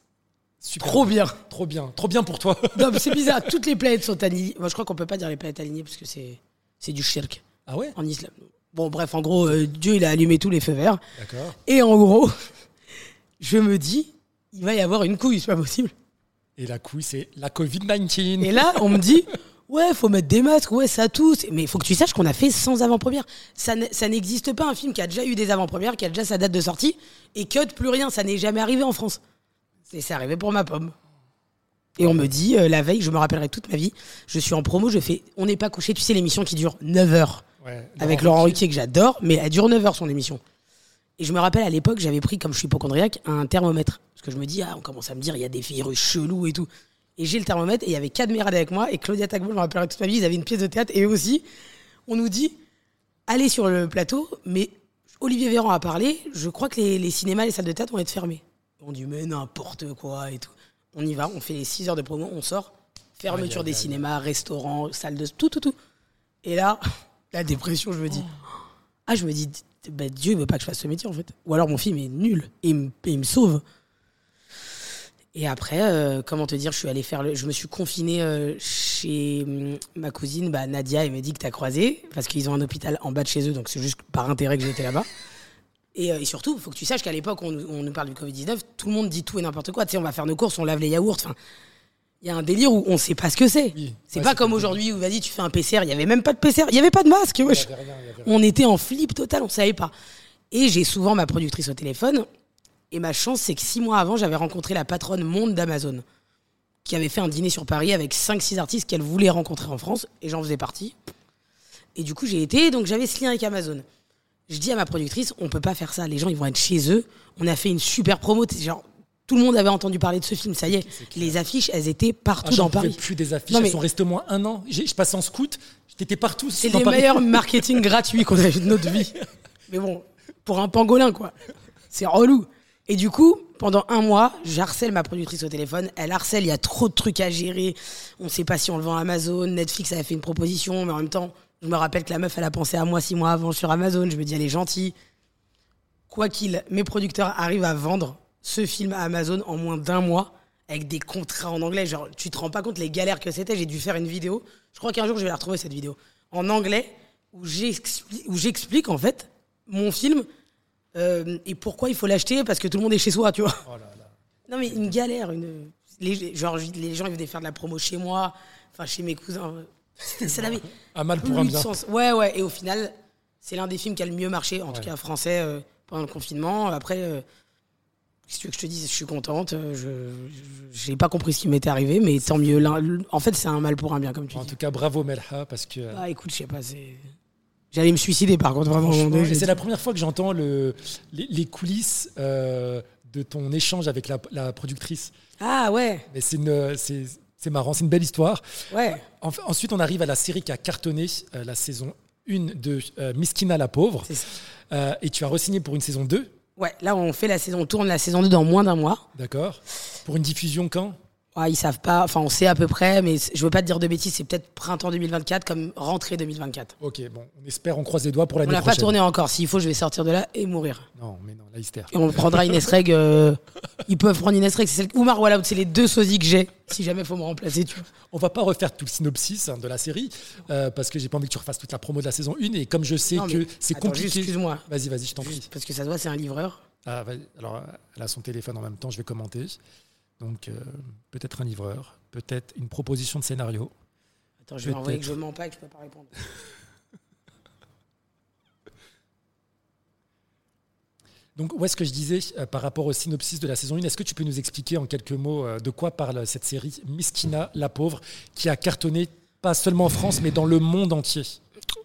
Super. trop bien. Trop bien. Trop bien pour toi. Non, mais c'est bizarre. Toutes les planètes sont alignées. Moi, je crois qu'on peut pas dire les planètes alignées parce que c'est c'est du shirk Ah ouais? En islam. Bon, bref, en gros, euh, Dieu, il a allumé tous les feux verts. D'accord. Et en gros, je me dis, il va y avoir une couille, c'est pas possible. Et la couille, c'est la Covid-19. Et là, on me dit, ouais, faut mettre des masques, ouais, ça tousse. Mais il faut que tu saches qu'on a fait sans avant-première. Ça n'existe pas un film qui a déjà eu des avant-premières, qui a déjà sa date de sortie, et cut plus rien. Ça n'est jamais arrivé en France. Et c'est arrivé pour ma pomme. Et on me dit, euh, la veille, je me rappellerai toute ma vie, je suis en promo, je fais On n'est pas couché, tu sais, l'émission qui dure 9 heures. Ouais, avec Laurent Ruquier que j'adore, mais elle dure 9 heures son émission. Et je me rappelle à l'époque, j'avais pris, comme je suis hypochondriaque, un thermomètre. Parce que je me dis, ah, on commence à me dire, il y a des virus chelous et tout. Et j'ai le thermomètre, et il y avait Cadmerade avec moi, et Claudia Tagbo, je me rappellerai toute ma vie, ils avaient une pièce de théâtre, et eux aussi, on nous dit, allez sur le plateau, mais Olivier Véran a parlé, je crois que les, les cinémas, les salles de théâtre vont être fermés. On dit, mais n'importe quoi et tout. On y va, on fait les 6 heures de promo, on sort, fermeture des cinémas, restaurants, salles de... tout, tout, tout. Et là, la dépression, je me dis, ah, je me dis, bah, Dieu veut pas que je fasse ce métier en fait. Ou alors mon film est nul et il me sauve. Et après, euh, comment te dire, je suis allé faire le, je me suis confiné euh, chez hum, ma cousine, bah, Nadia, elle m'a dit que t'as croisé parce qu'ils ont un hôpital en bas de chez eux, donc c'est juste par intérêt que j'étais là-bas. Et, euh, et surtout, faut que tu saches qu'à l'époque, on, nous- on nous parle du Covid-19, tout le monde dit tout et n'importe quoi. Tu sais, on va faire nos courses, on lave les yaourts. Enfin, il y a un délire où on sait pas ce que c'est. Oui. C'est Ouais, pas comme aujourd'hui où vas-y, tu fais un PCR. Il y avait même pas de PCR, il y avait pas de masque. Rien. On était en flip total, on savait pas. Et j'ai souvent ma productrice au téléphone. Et ma chance, c'est que six mois avant, j'avais rencontré la patronne monde d'Amazon, qui avait fait un dîner sur Paris avec 5-6 artistes qu'elle voulait rencontrer en France, et j'en faisais partie. Et du coup, j'ai été, donc j'avais ce lien avec Amazon. Je dis à ma productrice, on peut pas faire ça, les gens ils vont être chez eux. On a fait une super promo, genre tout le monde avait entendu parler de ce film, ça y est. Les affiches, elles étaient Ah, partout j'en dans Paris. plus des affiches. Non, mais- Elles sont restées au moins un an. Je passe en scout. J'étais partout. C'est les Paris. meilleurs marketing gratuits qu'on a eu de notre vie. Mais bon, pour un pangolin, quoi. C'est relou. Et du coup, pendant un mois, j'harcèle ma productrice au téléphone. Elle harcèle, il y a trop de trucs à gérer. On ne sait pas si on le vend à Amazon. Netflix avait fait une proposition, mais en même temps, je me rappelle que la meuf, elle a pensé à moi six mois avant sur Amazon. Je me dis, elle est gentille. Quoi qu'il, mes producteurs arrivent à vendre ce film à Amazon en moins d'un mois avec des contrats en anglais. Genre, tu te rends pas compte les galères que c'était. J'ai dû faire une vidéo. Je crois qu'un jour, je vais la retrouver, cette vidéo. En anglais, où j'explique, en fait, mon film euh, et pourquoi il faut l'acheter? Parce que tout le monde est chez soi, tu vois. Oh là là. Non, mais une galère. Une... Les, genre, les gens, ils venaient faire de la promo chez moi, enfin, chez mes cousins. Ça n'avait Un mal pour un bien. sens. Ouais, ouais. Et au final, c'est l'un des films qui a le mieux marché, en tout cas français, euh, pendant le confinement. Après, euh, qu'est-ce que tu veux que je te dise? Je suis contente. euh, Je j'ai pas compris ce qui m'était arrivé, mais tant mieux. En fait, c'est un mal pour un bien, comme tu En dis. tout cas, bravo Melha parce que. Ah, écoute, je sais pas. c'est- J'allais me suicider, par contre, vraiment. C'est la première fois que j'entends le, les, les coulisses euh, de ton échange avec la, la productrice. Ah, ouais. Mais c'est une- c'est c'est marrant, c'est une belle histoire. Ouais. En- ensuite, on arrive à la série qui a cartonné, euh, la saison 1 de euh, Miskina la pauvre. Euh, et tu as re-signé pour une saison 2, Ouais, là, on fait la saison, on tourne la saison 2 dans moins d'un mois. d'accord Pour une diffusion quand? Ouais, ils savent pas, enfin, on sait à peu près, mais je veux pas te dire de bêtises, c'est peut-être printemps 2024 comme rentrée 2024. Ok, bon, on espère, on croise les doigts pour On l'année n'a prochaine. pas tourné encore. S'il faut, je vais sortir de là et mourir. Non, mais non, la hystère. Et on prendra une Esreg. euh, ils peuvent prendre une Esreg. C'est celle... Ou Marwala, c'est les deux sosies que j'ai. Si jamais il faut me remplacer, tu vois. On va pas refaire tout le synopsis hein, de la série euh, parce que j'ai pas envie que tu refasses toute la promo de la saison 1 et comme je sais Non, que c'est compliqué. Excuse-moi. Vas-y, vas-y, je t'en prie. Parce que ça se voit, c'est un livreur. Ah, alors, euh, elle a son téléphone en même temps, je vais commenter. Donc, euh, peut-être un livreur, peut-être une proposition de scénario. Attends, je vais envoyer que je mens pas et que je peux pas répondre. Donc, où est-ce que je disais euh, par rapport au synopsis de la saison 1 Est-ce que tu peux nous expliquer en quelques mots euh, de quoi parle cette série Miskina, la pauvre, qui a cartonné pas seulement en France, mais dans le monde entier?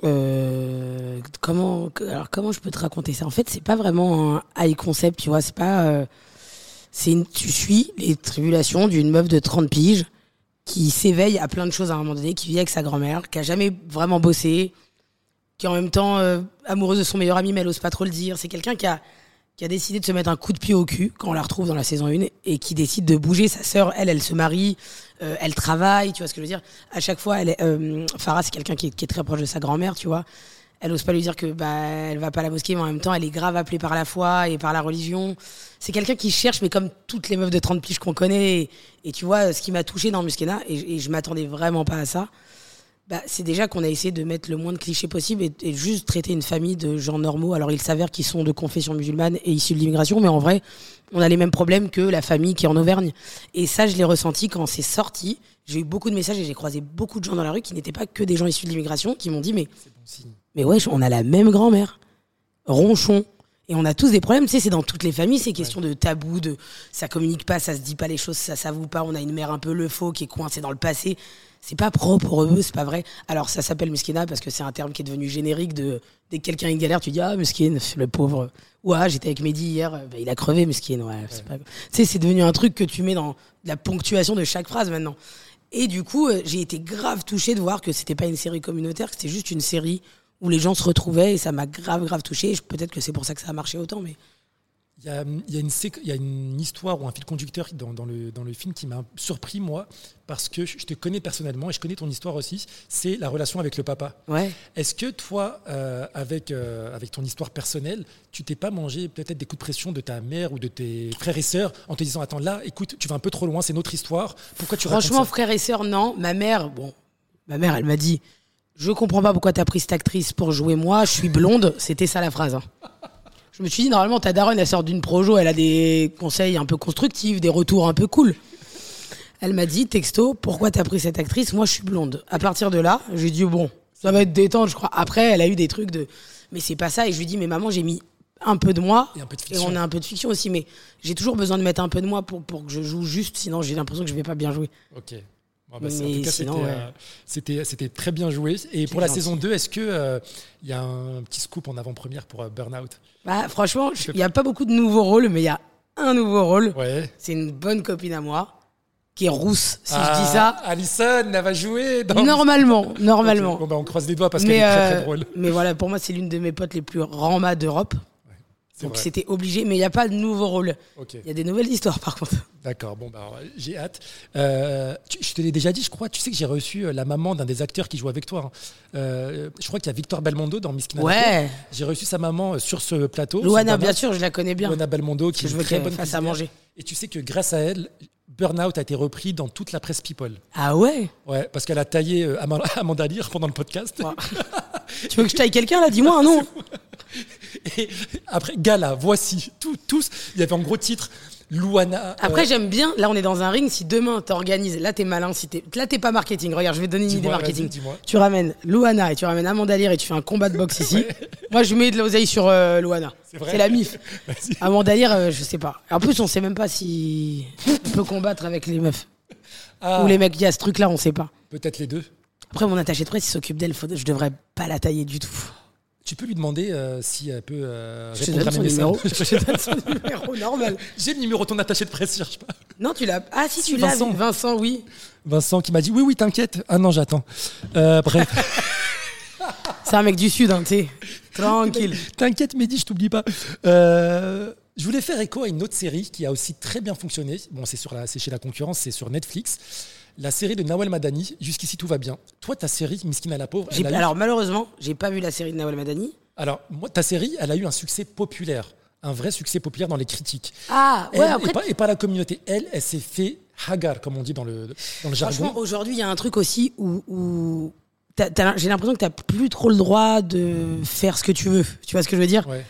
Euh, comment, alors comment je peux te raconter ça? En fait, c'est pas vraiment un high concept, tu vois. C'est pas. C'est tu suis les tribulations d'une meuf de 30 piges qui s'éveille à plein de choses à un moment donné, qui vit avec sa grand-mère, qui a jamais vraiment bossé, qui en même temps euh, amoureuse de son meilleur ami, mais elle ose pas trop le dire. C'est quelqu'un qui a qui a décidé de se mettre un coup de pied au cul quand on la retrouve dans la saison 1 et qui décide de bouger. Sa sœur, elle, elle se marie, euh, elle travaille, tu vois ce que je veux dire. À chaque fois, elle est, euh, Farah, c'est quelqu'un qui, qui est très proche de sa grand-mère, tu vois. Elle ose pas lui dire que bah elle va pas à la mosquée, mais en même temps, elle est grave appelée par la foi et par la religion. C'est quelqu'un qui cherche, mais comme toutes les meufs de 30 piges qu'on connaît. Et, et tu vois, ce qui m'a touché dans Muskena, et, et je m'attendais vraiment pas à ça, bah, c'est déjà qu'on a essayé de mettre le moins de clichés possible et, et juste traiter une famille de gens normaux. Alors il s'avère qu'ils sont de confession musulmane et issus de l'immigration, mais en vrai, on a les mêmes problèmes que la famille qui est en Auvergne. Et ça, je l'ai ressenti quand c'est sorti. J'ai eu beaucoup de messages et j'ai croisé beaucoup de gens dans la rue qui n'étaient pas que des gens issus de l'immigration, qui m'ont dit mais bon mais wesh, on a la même grand-mère. Ronchon. Et on a tous des problèmes, tu sais, c'est dans toutes les familles, c'est question de tabou, de ça communique pas, ça se dit pas les choses, ça s'avoue pas, on a une mère un peu le faux qui est coincée dans le passé. C'est pas propre eux, c'est pas vrai. Alors ça s'appelle muskina parce que c'est un terme qui est devenu générique de dès que quelqu'un a une galère, tu dis ah muskin, le pauvre. Ouais, j'étais avec Mehdi hier, bah, il a crevé muskin, ouais. Tu sais, c'est devenu un truc que tu mets dans la ponctuation de chaque phrase maintenant. Et du coup, euh, j'ai été grave touchée de voir que c'était pas une série communautaire, que c'était juste une série où les gens se retrouvaient et ça m'a grave, grave touché. Et Peut-être que c'est pour ça que ça a marché autant, mais Il y a, il y a une, séqu- il y a une histoire ou un fil conducteur dans, dans le, dans le film qui m'a surpris, moi, parce que je te connais personnellement et je connais ton histoire aussi, c'est la relation avec le papa. ouais. Est-ce que toi, euh, avec, euh, avec ton histoire personnelle, tu t'es pas mangé peut-être des coups de pression de ta mère ou de tes frères et sœurs en te disant Attends, là, écoute, tu vas un peu trop loin, c'est notre histoire. Pourquoi tu Franchement, frères et sœurs, non. Ma mère, bon, ma mère, elle m'a dit Je comprends pas pourquoi t'as pris cette actrice pour jouer moi, je suis blonde. C'était ça la phrase. hein. Je me suis dit, normalement, ta daronne, elle sort d'une projo, elle a des conseils un peu constructifs, des retours un peu cool. Elle m'a dit, texto, pourquoi t'as pris cette actrice? Moi, je suis blonde. À partir de là, j'ai dit, bon, ça va être détente, je crois. Après, elle a eu des trucs de, mais c'est pas ça. Et je lui dis, mais maman, j'ai mis un peu de moi. Et un peu de Et on a un peu de fiction aussi, mais j'ai toujours besoin de mettre un peu de moi pour, pour que je joue juste, sinon j'ai l'impression que je vais pas bien jouer. Ok. Bon, bah, en tout cas, sinon, c'était, ouais. euh, c'était, très bien joué. Et pour la gentil. saison 2, est-ce qu'il il y a un petit scoop en avant-première pour euh, Burnout? Bah, franchement, il n'y a pas beaucoup de nouveaux rôles, mais il y a un nouveau rôle. Ouais. C'est une bonne copine à moi, qui est rousse, si Ah, je dis ça. Alison, elle va jouer dans. Normalement, normalement. Bon, bah, on croise les doigts parce qu'elle est très très euh, drôle. mais voilà, pour moi, c'est l'une de mes potes les plus rama d'Europe. Donc c'était obligé, mais il n'y a pas de nouveau rôle. Ok. Il y a des nouvelles histoires, par contre. D'accord, bon, bah, j'ai hâte. Euh, tu- je te l'ai déjà dit, je crois. Tu sais que j'ai reçu euh, la maman d'un des acteurs qui joue avec toi. hein. Euh, je crois qu'il y a Victor Belmondo dans Miss Ouais. J'ai reçu sa maman sur ce plateau. Luana, bien sûr, je la connais bien. Luana Belmondo, qui est je une veux très bonne fasse à manger. Et tu sais que grâce à elle, Burnout a été repris dans toute la presse People. Ah ouais? Ouais, parce qu'elle a taillé Ama- Amanda Lear pendant le podcast. Ouais. Tu veux que je taille quelqu'un là? Dis-moi un nom. Et après, Gala, voici, tout- tous. Il y avait en gros titre Luana. Après, euh, j'aime bien. Là, on est dans un ring. Si demain t'organises, là, t'es malin. Si là, t'es pas marketing. Regarde, je vais te donner une idée marketing. Tu ramènes Luana et tu ramènes Amanda Lear et tu fais un combat de boxe ici. Moi, je mets de l'oseille sur euh, Luana. C'est la mif. Amanda Lear, euh, je sais pas. En plus, on sait même pas si on peut combattre avec les meufs Ah, ou les mecs. Il y a ce truc-là, on sait pas. Peut-être les deux. Après, mon attaché de presse, il s'occupe d'elle. Faut- Je devrais pas la tailler du tout. Tu peux lui demander euh, si elle peut euh, répondre à mes son messages. numéro. Je te donne son numéro normal. J'ai le numéro de ton attaché de presse, cherche pas. Non, tu l'as. Ah, si, tu l'as. Vincent. Vincent, oui. Vincent qui m'a dit oui, oui, t'inquiète. Ah non, j'attends. Euh, bref, C'est un mec du Sud, hein, tu sais. Tranquille. t'inquiète, Mehdi, je t'oublie pas. Euh, je voulais faire écho à une autre série qui a aussi très bien fonctionné. Bon, c'est sur la, c'est chez la concurrence, c'est sur Netflix. La série de Nawal Madani. Jusqu'ici, tout va bien. Toi, ta série, Miskina la pauvre. J'ai- elle a eu- Alors malheureusement, j'ai pas vu la série de Nawal Madani. alors, moi, ta série, elle a eu un succès populaire, un vrai succès populaire dans les critiques. Ah Elle, ouais, et, pas, et pas la communauté. Elle, elle s'est fait hagar, comme on dit dans le, dans le jargon. franchement aujourd'hui, il y a un truc aussi où, j'ai l'impression que t'as plus trop le droit de faire ce que tu veux. Tu vois ce que je veux dire? Ouais.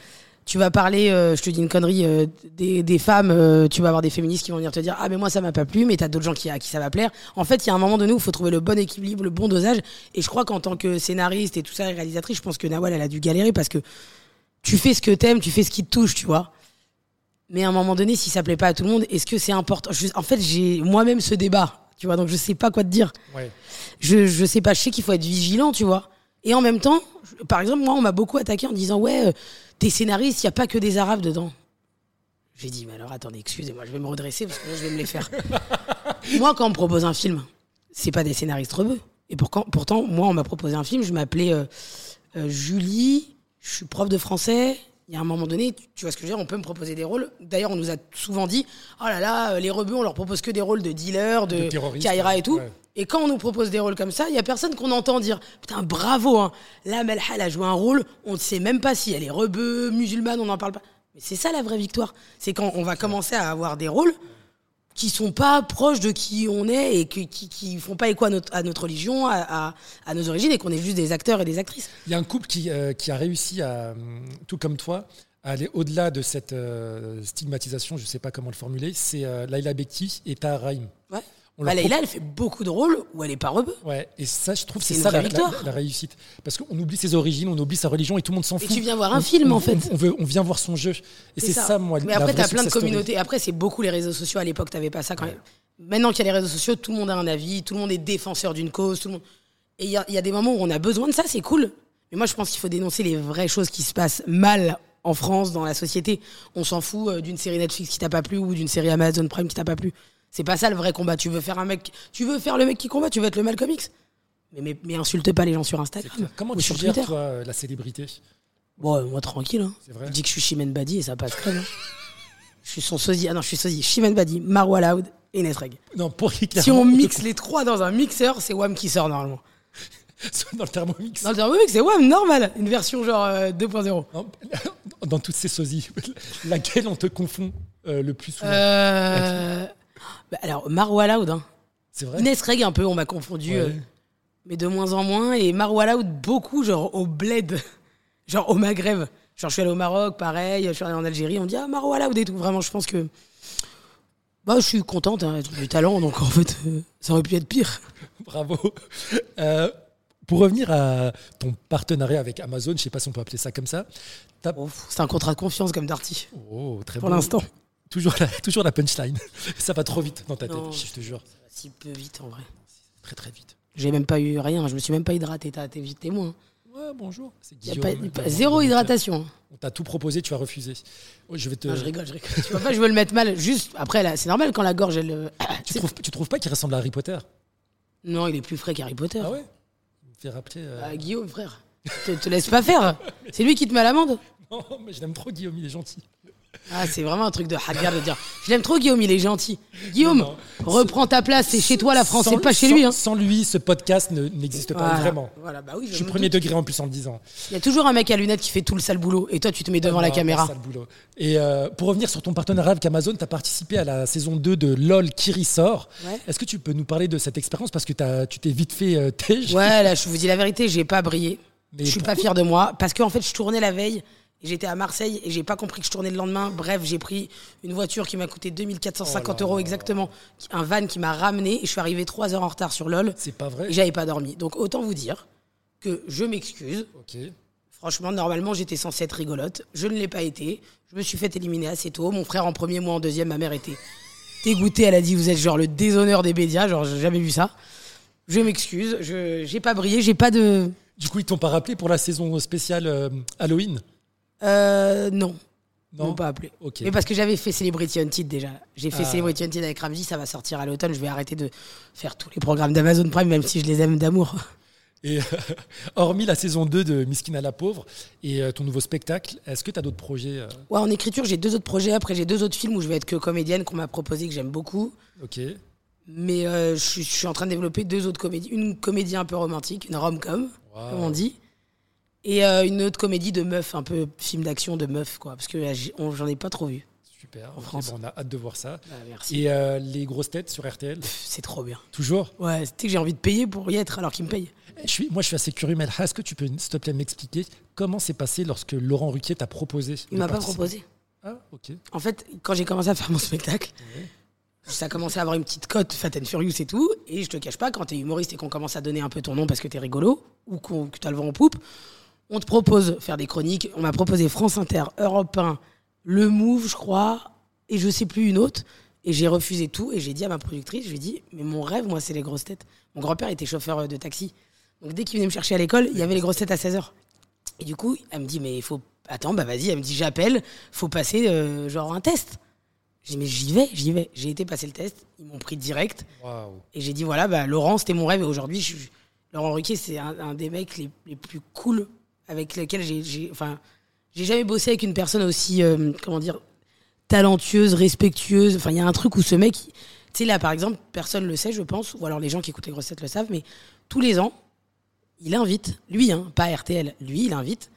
Tu vas parler, euh, je te dis une connerie, euh, des, des femmes, euh, tu vas avoir des féministes qui vont venir te dire ah mais moi ça m'a pas plu, mais t'as d'autres gens qui à qui ça va plaire. En fait, il y a un moment donné où il faut trouver le bon équilibre, le bon dosage. Et je crois qu'en tant que scénariste et tout ça, réalisatrice, je pense que Nawal elle a dû galérer parce que tu fais ce que t'aimes, tu fais ce qui te touche, tu vois. Mais à un moment donné, si ça plaît pas à tout le monde, est-ce que c'est important? Je- En fait, j'ai moi-même ce débat, tu vois, donc je sais pas quoi te dire. Ouais. Je, je sais pas, je sais qu'il faut être vigilant, tu vois. Et en même temps, je- par exemple, moi, on m'a beaucoup attaqué en disant Ouais, euh, t'es scénariste, il y a pas que des Arabes dedans. J'ai dit Mais alors, attendez, excusez-moi, je vais me redresser parce que là, je vais me les faire. moi, quand on me propose un film, c'est pas des scénaristes rebeux. Et pourtant, pourtant moi, on m'a proposé un film, je m'appelais euh, euh, Julie, je suis prof de français, il y a un moment donné, tu, tu vois ce que je veux dire, on peut me proposer des rôles. D'ailleurs, on nous a souvent dit, oh là là, euh, les rebeux, on leur propose que des rôles de dealer, de, De Kaira et tout. ouais. Et quand on nous propose des rôles comme ça, il y a personne qu'on entend dire, putain, bravo, hein. Là, Melha, elle a joué un rôle, on ne sait même pas si elle est rebeu, musulmane, on n'en parle pas. Mais c'est ça la vraie victoire. C'est quand on va commencer à avoir des rôles qui sont pas proches de qui on est et qui, qui, qui font pas écho à notre, à notre religion, à, à- à nos origines et qu'on est juste des acteurs et des actrices. Il y a un couple qui, euh, qui a réussi à, hum, tout comme toi, à aller au-delà de cette euh, stigmatisation, je ne sais pas comment le formuler, c'est euh, Laila Bekti et Tahar Rahim. Ouais. On Bah, leur Leïla, elle fait beaucoup de rôles où elle est pas rebeu. Ouais, et ça, je trouve, C'est ça la, victoire. la- la réussite. Parce qu'on oublie ses origines, on oublie sa religion et tout le monde s'en fout. tu viens voir un On- film, on- en fait. On, veut, on vient voir son jeu. Et c'est ça. moi, Mais après, vraie t'as plein de story. communautés. Après, c'est beaucoup les réseaux sociaux. À l'époque, t'avais pas ça quand même. Maintenant qu'il y a les réseaux sociaux, tout le monde a un avis, tout le monde est défenseur d'une cause, tout le monde. Et il y a, il y a des moments où on a besoin de ça, c'est cool. Mais moi, je pense qu'il faut dénoncer les vraies choses qui se passent mal en France, dans la société. On s'en fout euh, d'une série Netflix qui t'a pas plu ou d'une série Amazon Prime qui t'a pas plu. C'est pas ça le vrai combat. Tu veux faire un mec, tu veux faire le mec qui combat, tu veux être le Malcolm X. Mais, mais, mais insulte pas les gens sur Instagram. Comment ou tu sur gères, Twitter. toi, euh, la célébrité Bon, euh, moi tranquille. Hein. Vrai Je dis que je suis Chimène Badi et ça passe crème. hein. Je suis son sosie. Ah non, je suis sosie. Chimène Badi, Marwa Loud et Nesreg. Non, pour Si clairement, on mixe les trois dans un mixeur, c'est Wham qui sort normalement. dans le thermomix. Dans le Thermomix, c'est Wham normal. Une version genre euh, 2.0. Non, Dans toutes ces sosies, laquelle on te confond euh, le plus souvent Euh... bah, alors, Marwa Loud. Hein. C'est vrai un peu, on m'a confondu. Ouais. euh, mais de moins en moins. Et Marwa Loud, beaucoup, genre au bled. Genre au Maghreb. Genre, je suis allé au Maroc, pareil. Je suis allé en Algérie. On dit, ah, Marwa Loud et tout. Vraiment, je pense que. Bah, je suis contente, hein, elles ont du talent, donc en fait, euh, ça aurait pu être pire. Bravo. Euh, pour revenir à ton partenariat avec Amazon, je sais pas si on peut appeler ça comme ça. t'as- C'est un contrat de confiance comme Darty, Oh, très pour l'instant. Toujours la, toujours la punchline. Ça va trop vite dans ta tête, Non. je te jure. Si peu vite, en vrai. Très très vite. J'ai même pas eu rien, je me suis même pas hydraté, été vite témoin. Ouais, bonjour. C'est Y a pas, pas- zéro hydratation. On t'a tout proposé, tu as refusé. Oh, je vais te. Non, je rigole, je rigole. tu vois pas, je veux le mettre mal. Juste, après, c'est normal quand la gorge, elle. euh, tu, trouves, tu trouves pas qu'il ressemble à Harry Potter? Non, il est plus frais qu'Harry Potter. Ah ouais? Il me rappeler. euh, Ah, Guillaume, frère. Te, te laisse pas faire. C'est lui qui te met à l'amende. Non, mais je l'aime trop, Guillaume, il est gentil. Ah, c'est vraiment un truc de hagar de dire Je l'aime trop, Guillaume, il est gentil. Guillaume, Non, non. reprends ta place, c'est chez toi la France, c'est pas chez sans- lui. Hein. Sans lui, ce podcast ne- n'existe pas Voilà. vraiment. Voilà, bah oui, Je je suis premier doute. degré en plus en le disant. Il y a toujours un mec à lunettes qui fait tout le sale boulot et toi, tu te mets devant la caméra. pas ça, le boulot. Et euh, pour revenir sur ton partenariat avec Amazon, tu as participé à la saison 2 de LOL qui. Ouais. Est-ce que tu peux nous parler de cette expérience? Parce que tu t'es vite fait euh, tège Ouais, là, je vous dis la vérité, j'ai pas brillé. Mais je suis pas fier de moi parce qu'en fait, je tournais la veille. J'étais à Marseille et j'ai pas compris que je tournais le lendemain. Bref, j'ai pris une voiture qui m'a coûté 2450 Oh euros exactement, un van qui m'a ramené et je suis arrivé 3 heures en retard sur LOL C'est pas vrai et j'avais pas dormi. Donc autant vous dire que je m'excuse. Ok. Franchement, normalement, j'étais censée être rigolote. Je ne l'ai pas été. Je me suis fait éliminer assez tôt. Mon frère en premier, moi en deuxième. Ma mère était dégoûtée. Elle a dit Vous êtes genre le déshonneur des médias. Genre, j'ai jamais vu ça. Je m'excuse. Je j'ai pas brillé. J'ai pas de. Du coup, ils t'ont pas rappelé pour la saison spéciale euh, Halloween? Euh, non. Non pas appelé. Mais parce que j'avais fait Celebrity Hunted déjà. J'ai fait Ah. Celebrity Hunted avec Ramsey. Ça va sortir à l'automne. Je vais arrêter de faire tous les programmes d'Amazon Prime, même si je les aime d'amour. Et euh, hormis la saison 2 de Miskina la pauvre et euh, ton nouveau spectacle, est-ce que tu as d'autres projets euh, Ouais, en écriture, j'ai deux autres projets. Après, j'ai deux autres films où je vais être que comédienne qu'on m'a proposé, que j'aime beaucoup. Ok. Mais je, suis, je suis en train de développer deux autres comédies. Une comédie un peu romantique, une rom-com, Wow. comme on dit. Et euh, une autre comédie de meuf, un peu film d'action de meuf, quoi. Parce que j'en ai pas trop vu. Super. En France. bon, on a hâte de voir ça. Bah, merci. Et euh, les grosses têtes sur RTL C'est trop bien. Toujours Ouais, tu que j'ai envie de payer pour y être alors qu'ils me payent. je suis, Moi, je suis assez curieux, Melha. Est-ce que tu peux, s'il te plaît, m'expliquer comment c'est passé lorsque Laurent Ruquier t'a proposé Il m'a pas proposé. Ah, ok. En fait, quand j'ai commencé à faire mon spectacle, Ouais. ça a commencé à avoir une petite cote Fat and Furious et tout. Et je te cache pas, quand t'es humoriste et qu'on commence à donner un peu ton nom parce que t'es rigolo ou qu'on- que t'as le vent en poupe, on te propose de faire des chroniques. On m'a proposé France Inter, Europe 1, Le Move, je crois, et je sais plus une autre. Et j'ai refusé tout. Et j'ai dit à ma productrice, je lui ai dit, mais mon rêve, moi, c'est les grosses têtes. Mon grand-père était chauffeur de taxi. Donc dès qu'il venait me chercher à l'école, il y avait les grosses têtes à 16h. Et du coup, elle me dit, mais il faut. Attends, bah vas-y, elle me dit, j'appelle, faut passer euh, genre un test. J'ai dit, mais j'y vais, j'y vais. J'ai été passer le test, ils m'ont pris direct. Et j'ai dit, voilà, bah, Laurent, c'était mon rêve. Et aujourd'hui, je suis- Laurent Ruquier, c'est un, un des mecs les, les plus cool avec lesquels j'ai. Enfin, j'ai jamais bossé avec une personne aussi, euh, comment dire, talentueuse, respectueuse. Enfin, il y a un truc où ce mec, tu sais, là, par exemple, personne le sait, je pense, ou alors les gens qui écoutent les grosses têtes le savent, mais tous les ans, il invite, lui, hein, pas RTL, lui, il invite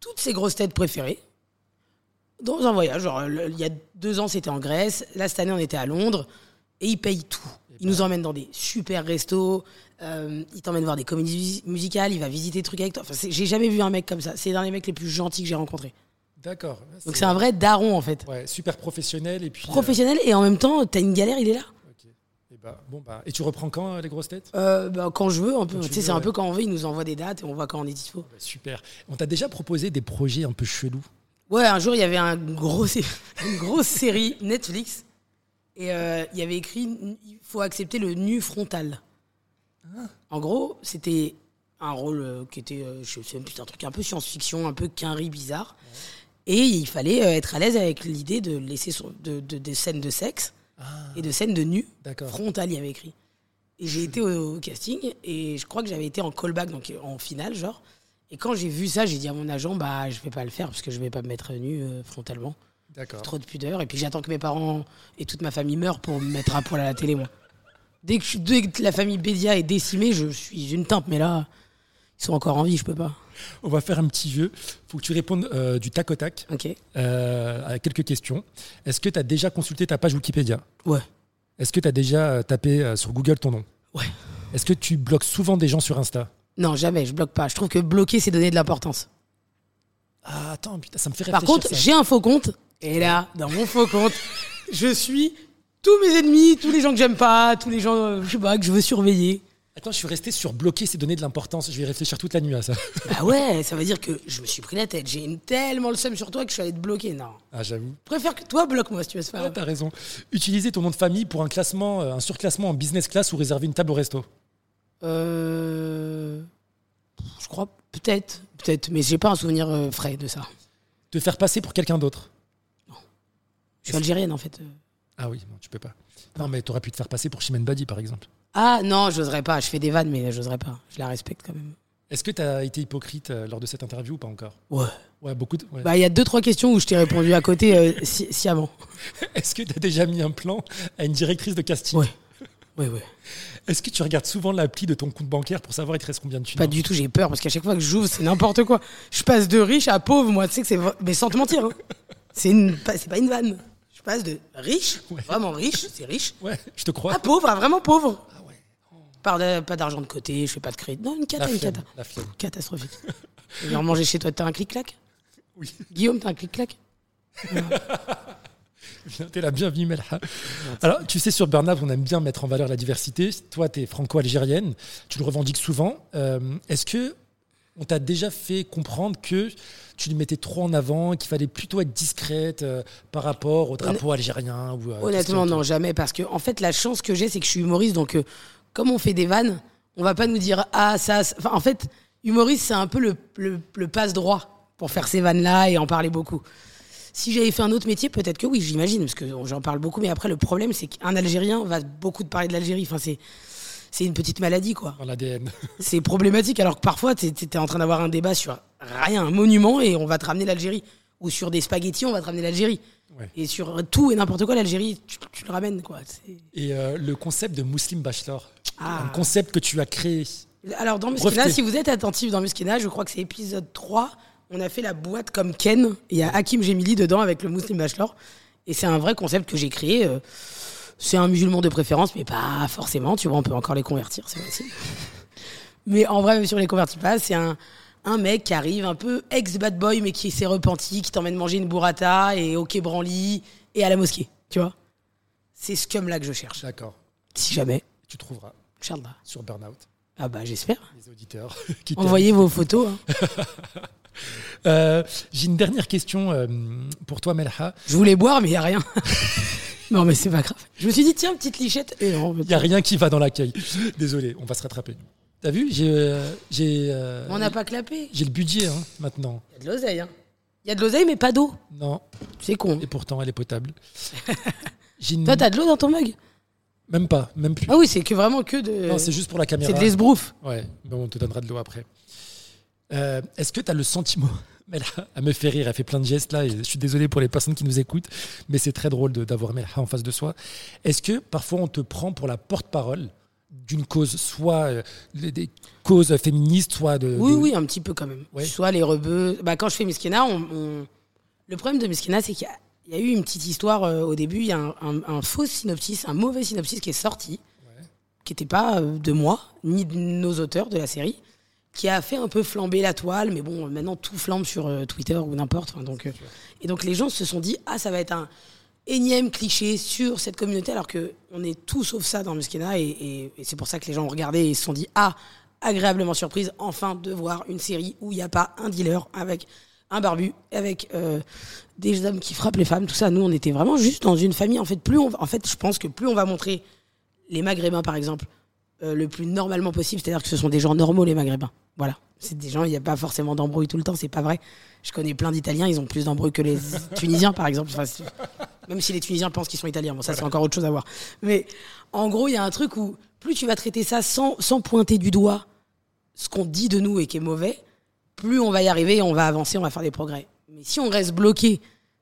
toutes ses grosses têtes préférées dans un voyage. Il y a deux ans, c'était en Grèce. Là, cette année, on était à Londres. Et il paye tout. Il nous emmène dans des super restos. euh, il t'emmène voir des comédies mus- musicales. Il va visiter des trucs avec toi. Enfin, j'ai jamais vu un mec comme ça. C'est l'un des mecs les plus gentils que j'ai rencontrés. D'accord. Donc c'est un vrai daron, en fait. Ouais, super professionnel et puis. euh, Professionnel et en même temps, t'as une galère, il est là. ok. Et, bah, bon, bah, et tu reprends quand euh, les grosses têtes? Euh, bah, quand je veux, un peu. Tu sais, c'est un peu quand on veut, il nous envoie des dates et on voit quand on est dispo. Bah, Super. On t'a déjà proposé des projets un peu chelous? Ouais, un jour, il y avait un gros, sé- une grosse série Netflix. Et euh, il y avait écrit il faut accepter le nu frontal. En gros, c'était un rôle euh, qui était, euh, je sais même plus, un truc un peu science-fiction, un peu quinri bizarre. Et il fallait être à l'aise avec l'idée de laisser son- de, de- des scènes de sexe et de scènes de nu frontal, il y avait écrit. Et j'ai été au, au casting et je crois que j'avais été en callback, donc en finale, genre. Et quand j'ai vu ça, j'ai dit à mon agent, bah, je vais pas le faire parce que je vais pas me mettre nu euh, frontalement. D'accord. Trop de pudeur. Et puis j'attends que mes parents et toute ma famille meurent pour me mettre à poil à la télé, moi. Dès que, je- dès que la famille Bédia est décimée, je suis une teinte. Mais là, ils sont encore en vie, je peux pas. On va faire un petit jeu. faut que tu répondes euh, du tac au tac Ok. euh, à quelques questions. Est-ce que tu as déjà consulté ta page Wikipédia? Ouais. Est-ce que tu as déjà euh, tapé euh, sur Google ton nom? Ouais. Est-ce que tu bloques souvent des gens sur Insta? Non, jamais, je bloque pas. Je trouve que bloquer, c'est donner de l'importance. Ah, attends, putain, ça me fait Par contre, j'ai un faux compte. Et là, dans mon faux compte, je suis tous mes ennemis, tous les gens que j'aime pas, tous les gens, euh, je sais pas, que je veux surveiller. Attends, je suis resté sur bloquer, c'est donner de l'importance. Je vais réfléchir toute la nuit à ça. Bah ouais, ça veut dire que je me suis pris la tête. J'ai une- tellement le seum sur toi que je suis allé te bloquer. Non. Ah, j'avoue. Je préfère que toi bloque-moi si tu veux se Ah, faire. t'as raison. Utiliser ton nom de famille pour un classement, euh, un surclassement en business class ou réserver une table au resto. Euh... Je crois, peut-être, peut-être, mais j'ai pas un souvenir euh, frais de ça. Te faire passer pour quelqu'un d'autre. Je suis algérienne en fait. Ah oui, non, tu peux pas. Non, mais t'aurais pu te faire passer pour Chimène Badi, par exemple. Ah non, j'oserais pas. Je fais des vannes, mais j'oserais pas. Je la respecte quand même. Est-ce que tu as été hypocrite euh, lors de cette interview ou pas encore? Ouais. Ouais, beaucoup de. ouais. Bah, il y a deux, trois questions où je t'ai répondu à côté euh, sci- sciemment. Est-ce que tu as déjà mis un plan à une directrice de casting? Ouais. Ouais, ouais. Est-ce que tu regardes souvent l'appli de ton compte bancaire pour savoir il te reste combien de thunes Pas du tout, j'ai peur parce qu'à chaque fois que j'ouvre, c'est n'importe quoi. Je passe de riche à pauvre, moi, tu sais que c'est. Mais sans te mentir, hein. c'est une... pas- c'est pas une vanne. Je passe de riche, Ouais. vraiment riche, c'est riche, Ouais, je te crois. à pauvre, à vraiment pauvre. Ah ouais. Pas de- pas d'argent de côté, je fais pas de crédit. Non, une cata, une cata. Catastrophique. Et venir manger chez toi, t'as un clic-clac? Oui. Guillaume, t'as un clic-clac? T'es la bienvenue, Melha. Alors, tu sais, sur Burnout, on aime bien mettre en valeur la diversité. Toi, tu es franco-algérienne. Tu le revendiques souvent. Euh, Est-ce que on t'a déjà fait comprendre que tu le mettais trop en avant, qu'il fallait plutôt être discrète euh, par rapport au drapeau algérien ou, euh, Honnêtement, non, jamais. Parce que, en fait, la chance que j'ai, c'est que je suis humoriste. Donc, euh, comme on fait des vannes, on va pas nous dire Ah, ça. ça- Enfin, en fait, humoriste, c'est un peu le, le, le passe-droit pour faire ces vannes-là et en parler beaucoup. Si j'avais fait un autre métier, peut-être que oui, j'imagine, parce que j'en parle beaucoup. Mais après, le problème, c'est qu'un Algérien va beaucoup te parler de l'Algérie. Enfin, c'est. C'est une petite maladie, quoi. Dans l'ADN. C'est problématique, alors que parfois, tu es, en train d'avoir un débat sur rien, un monument, et on va te ramener l'Algérie. Ou sur des spaghettis, on va te ramener l'Algérie. Ouais. Et sur tout et n'importe quoi, l'Algérie, tu, tu le ramènes, quoi. Et euh, le concept de Muslim Bachelor, Ah. un concept que tu as créé. Alors, dans Muskina, si vous êtes attentif dans Muskina, je crois que c'est épisode 3, on a fait la boîte comme Ken. et Il y a Hakim Gemili dedans avec le Muslim Bachelor. Et c'est un vrai concept que j'ai créé. euh, C'est un musulman de préférence, mais pas forcément. Tu vois, on peut encore les convertir, c'est possible. Mais en vrai, même si on les convertit pas, c'est un, un mec qui arrive un peu ex-bad boy, mais qui s'est repenti, qui t'emmène manger une burrata et au quai Branly et à la mosquée. Tu vois C'est ce cum là que je cherche. D'accord. Si jamais. Tu trouveras Inch'Allah. sur Burnout, Ah bah, j'espère. les auditeurs. qui Envoyez vos photos. hein. Euh, J'ai une dernière question euh, pour toi, Melha. Je voulais boire, mais il n'y a rien. non, mais c'est pas grave. Je me suis dit, tiens, petite lichette. Il n'y a rien qui va dans l'accueil. Désolé, on va se rattraper. T'as vu J'ai euh, j'ai, euh, on n'a pas clapé. j'ai le budget hein, maintenant. Il y a de l'oseille. hein. Il y a de l'oseille, mais pas d'eau. Non, C'est con. et pourtant elle est potable. Une- Toi, t'as de l'eau dans ton mug? Même pas, même plus. Ah oui, c'est que vraiment que de. Non, c'est juste pour la caméra. c'est de l'esbrouf. Ouais, bon, on te donnera de l'eau après. Euh, Est-ce que tu as le sentiment, elle me fait rire, elle fait plein de gestes là, et je suis désolé pour les personnes qui nous écoutent, mais c'est très drôle d'avoir Melha en face de soi. Est-ce que parfois on te prend pour la porte-parole d'une cause, soit euh, des causes féministes, soit de. Oui, de- oui, un petit peu quand même. Ouais. Soit les rebeux. Bah, quand je fais Miskina, on, on- le problème de Miskina, c'est qu'il y a- il y, a eu une petite histoire euh, au début. Il y a un, un- un faux synopsis, un mauvais synopsis qui est sorti, qui n'était pas de moi, ni de nos auteurs de la série, qui a fait un peu flamber la toile. Mais bon, maintenant tout flambe sur euh, Twitter ou n'importe. donc, euh, et donc les gens se sont dit, ah, ça va être un énième cliché sur cette communauté, alors que on est tout sauf ça dans Muskina, et, et- et c'est pour ça que les gens ont regardé et se sont dit ah agréablement surprise enfin de voir une série où il n'y a pas un dealer avec un barbu, avec euh, des hommes qui frappent les femmes, tout ça. Nous, on était vraiment juste dans une famille. En fait, plus on, en fait, je pense que plus on va montrer les Maghrébins, par exemple, euh, le plus normalement possible, c'est-à-dire que ce sont des gens normaux, les Maghrébins. Voilà. C'est des gens, il n'y a pas forcément d'embrouille tout le temps, c'est pas vrai. Je connais plein d'Italiens, ils ont plus d'embrouille que les Tunisiens, par exemple. Enfin, même si les Tunisiens pensent qu'ils sont Italiens, bon, ça c'est encore autre chose à voir. Mais en gros, il y a un truc où plus tu vas traiter ça sans, sans pointer du doigt ce qu'on dit de nous et qui est mauvais, plus on va y arriver, on va avancer, on va faire des progrès. Mais si on reste bloqué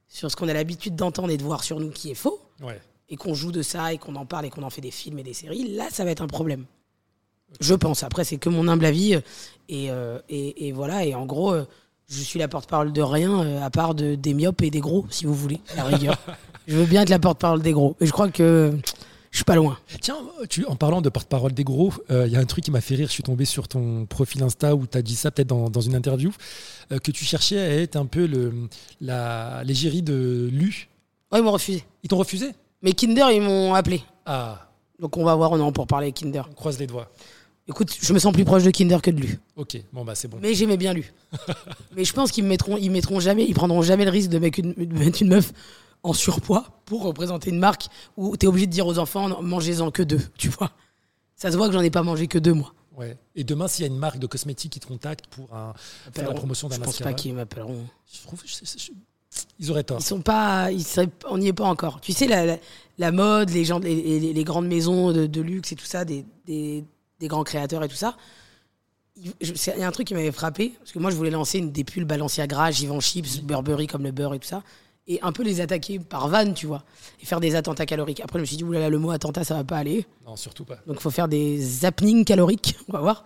sur ce qu'on a l'habitude d'entendre et de voir sur nous qui est faux, Ouais. Et qu'on joue de ça et qu'on en parle et qu'on en fait des films et des séries, là, ça va être un problème. Je pense. Après, c'est que mon humble avis. euh, Et, euh, et, et voilà. Et en gros, euh, je suis la porte-parole de rien, à part de, des myopes et des gros, si vous voulez, à la rigueur. je veux bien être la porte-parole des gros. Et je crois que je suis pas loin. Tiens, tu, en parlant de porte-parole des gros, euh, il y a un truc qui m'a fait rire. Je suis tombé sur ton profil Insta où tu as dit ça peut-être dans, dans une interview, euh, que tu cherchais à être un peu le, la, l'égérie de Lu. Ouais, ils m'ont refusé. Ils t'ont refusé? Mais Kinder, ils m'ont appelé. Ah, Donc on va voir, on en pour parler Kinder. on croise les doigts. Écoute, je me sens plus proche de Kinder que de lui. Ok, bon bah c'est bon. Mais j'aimais bien lui. Mais je pense qu'ils me mettront, ils mettront jamais, ils prendront jamais le risque de mettre une, de mettre une meuf en surpoids pour représenter une marque où tu es obligé de dire aux enfants mangez-en que deux, tu vois. Ça se voit que j'en ai pas mangé que deux moi. Ouais. Et demain, s'il y a une marque de cosmétiques qui te contacte pour un, faire la promotion d'un Je pense mascara, pas qu'ils m'appelleront. je trouve, je- ils auraient tort. Ils sont pas, ils seraient- on n'y est pas encore. Tu sais la, la, la mode, les gens, les, les- les grandes maisons de, de luxe et tout ça, des, des, des grands créateurs et tout ça. Il y a un truc qui m'avait frappé parce que moi je voulais lancer une des pulls Balenciaga, Givenchy chips, Burberry comme le beurre et tout ça, et un peu les attaquer par vanne, tu vois, et faire des attentats caloriques. Après je me suis dit oulala le mot attentat ça va pas aller, Non, surtout pas. donc il faut faire des happenings caloriques, on va voir.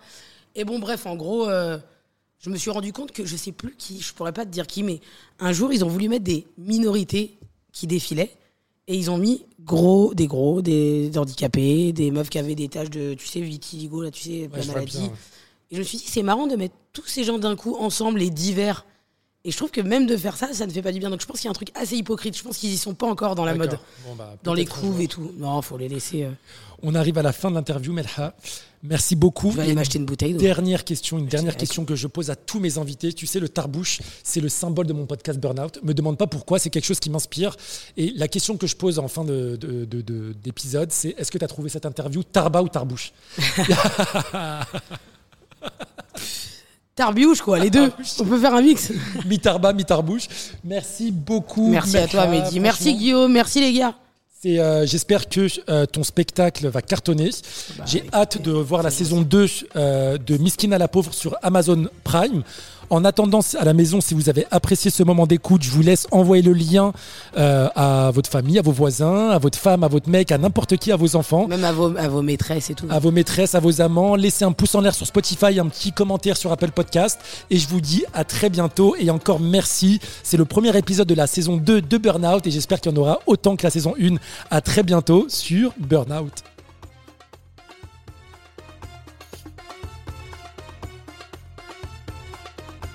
Et bon bref en gros. euh, je me suis rendu compte que je sais plus qui, je pourrais pas te dire qui, mais un jour ils ont voulu mettre des minorités qui défilaient et ils ont mis gros, des gros, des handicapés, des meufs qui avaient des taches de, tu sais, vitiligo, là, tu sais, Ouais, la maladie. bien, ouais. Et je me suis dit, c'est marrant de mettre tous ces gens d'un coup ensemble, les divers. Et je trouve que même de faire ça, ça ne fait pas du bien. Donc je pense qu'il y a un truc assez hypocrite. Je pense qu'ils y sont pas encore dans la mode. Bon, bah, dans les couves et tout. Non, faut les laisser. euh. On arrive à la fin de l'interview, Melha. Merci beaucoup. Je vais aller m'acheter une bouteille. d'eau. Dernière question, une dernière question que je pose à tous mes invités. Tu sais, le tarbouche, c'est le symbole de mon podcast Burnout. Me demande pas pourquoi, c'est quelque chose qui m'inspire. Et la question que je pose en fin de- de- de- de- d'épisode, c'est est-ce que tu as trouvé cette interview tarba ou tarbouche? Tarbiouche, quoi, les deux. On peut faire un mix. Mi-tarba, mi-tarbouche. Merci beaucoup. Merci à toi. Mehdi. Merci, Franchement, Guillaume. Merci, les gars. c'est, euh, J'espère que euh, ton spectacle va cartonner. J'ai hâte de voir la saison 2 euh, de Miskin à la pauvre sur Amazon Prime. En attendant à la maison, si vous avez apprécié ce moment d'écoute, je vous laisse envoyer le lien euh, à votre famille, à vos voisins, à votre femme, à votre mec, à n'importe qui, à vos enfants, Même à vos, à vos maîtresses et tout. à vos maîtresses, à vos amants. Laissez un pouce en l'air sur Spotify, un petit commentaire sur Apple Podcast. Et je vous dis à très bientôt. Et encore merci. C'est le premier épisode de la saison 2 de Burnout. Et j'espère qu'il y en aura autant que la saison 1. À très bientôt sur Burnout.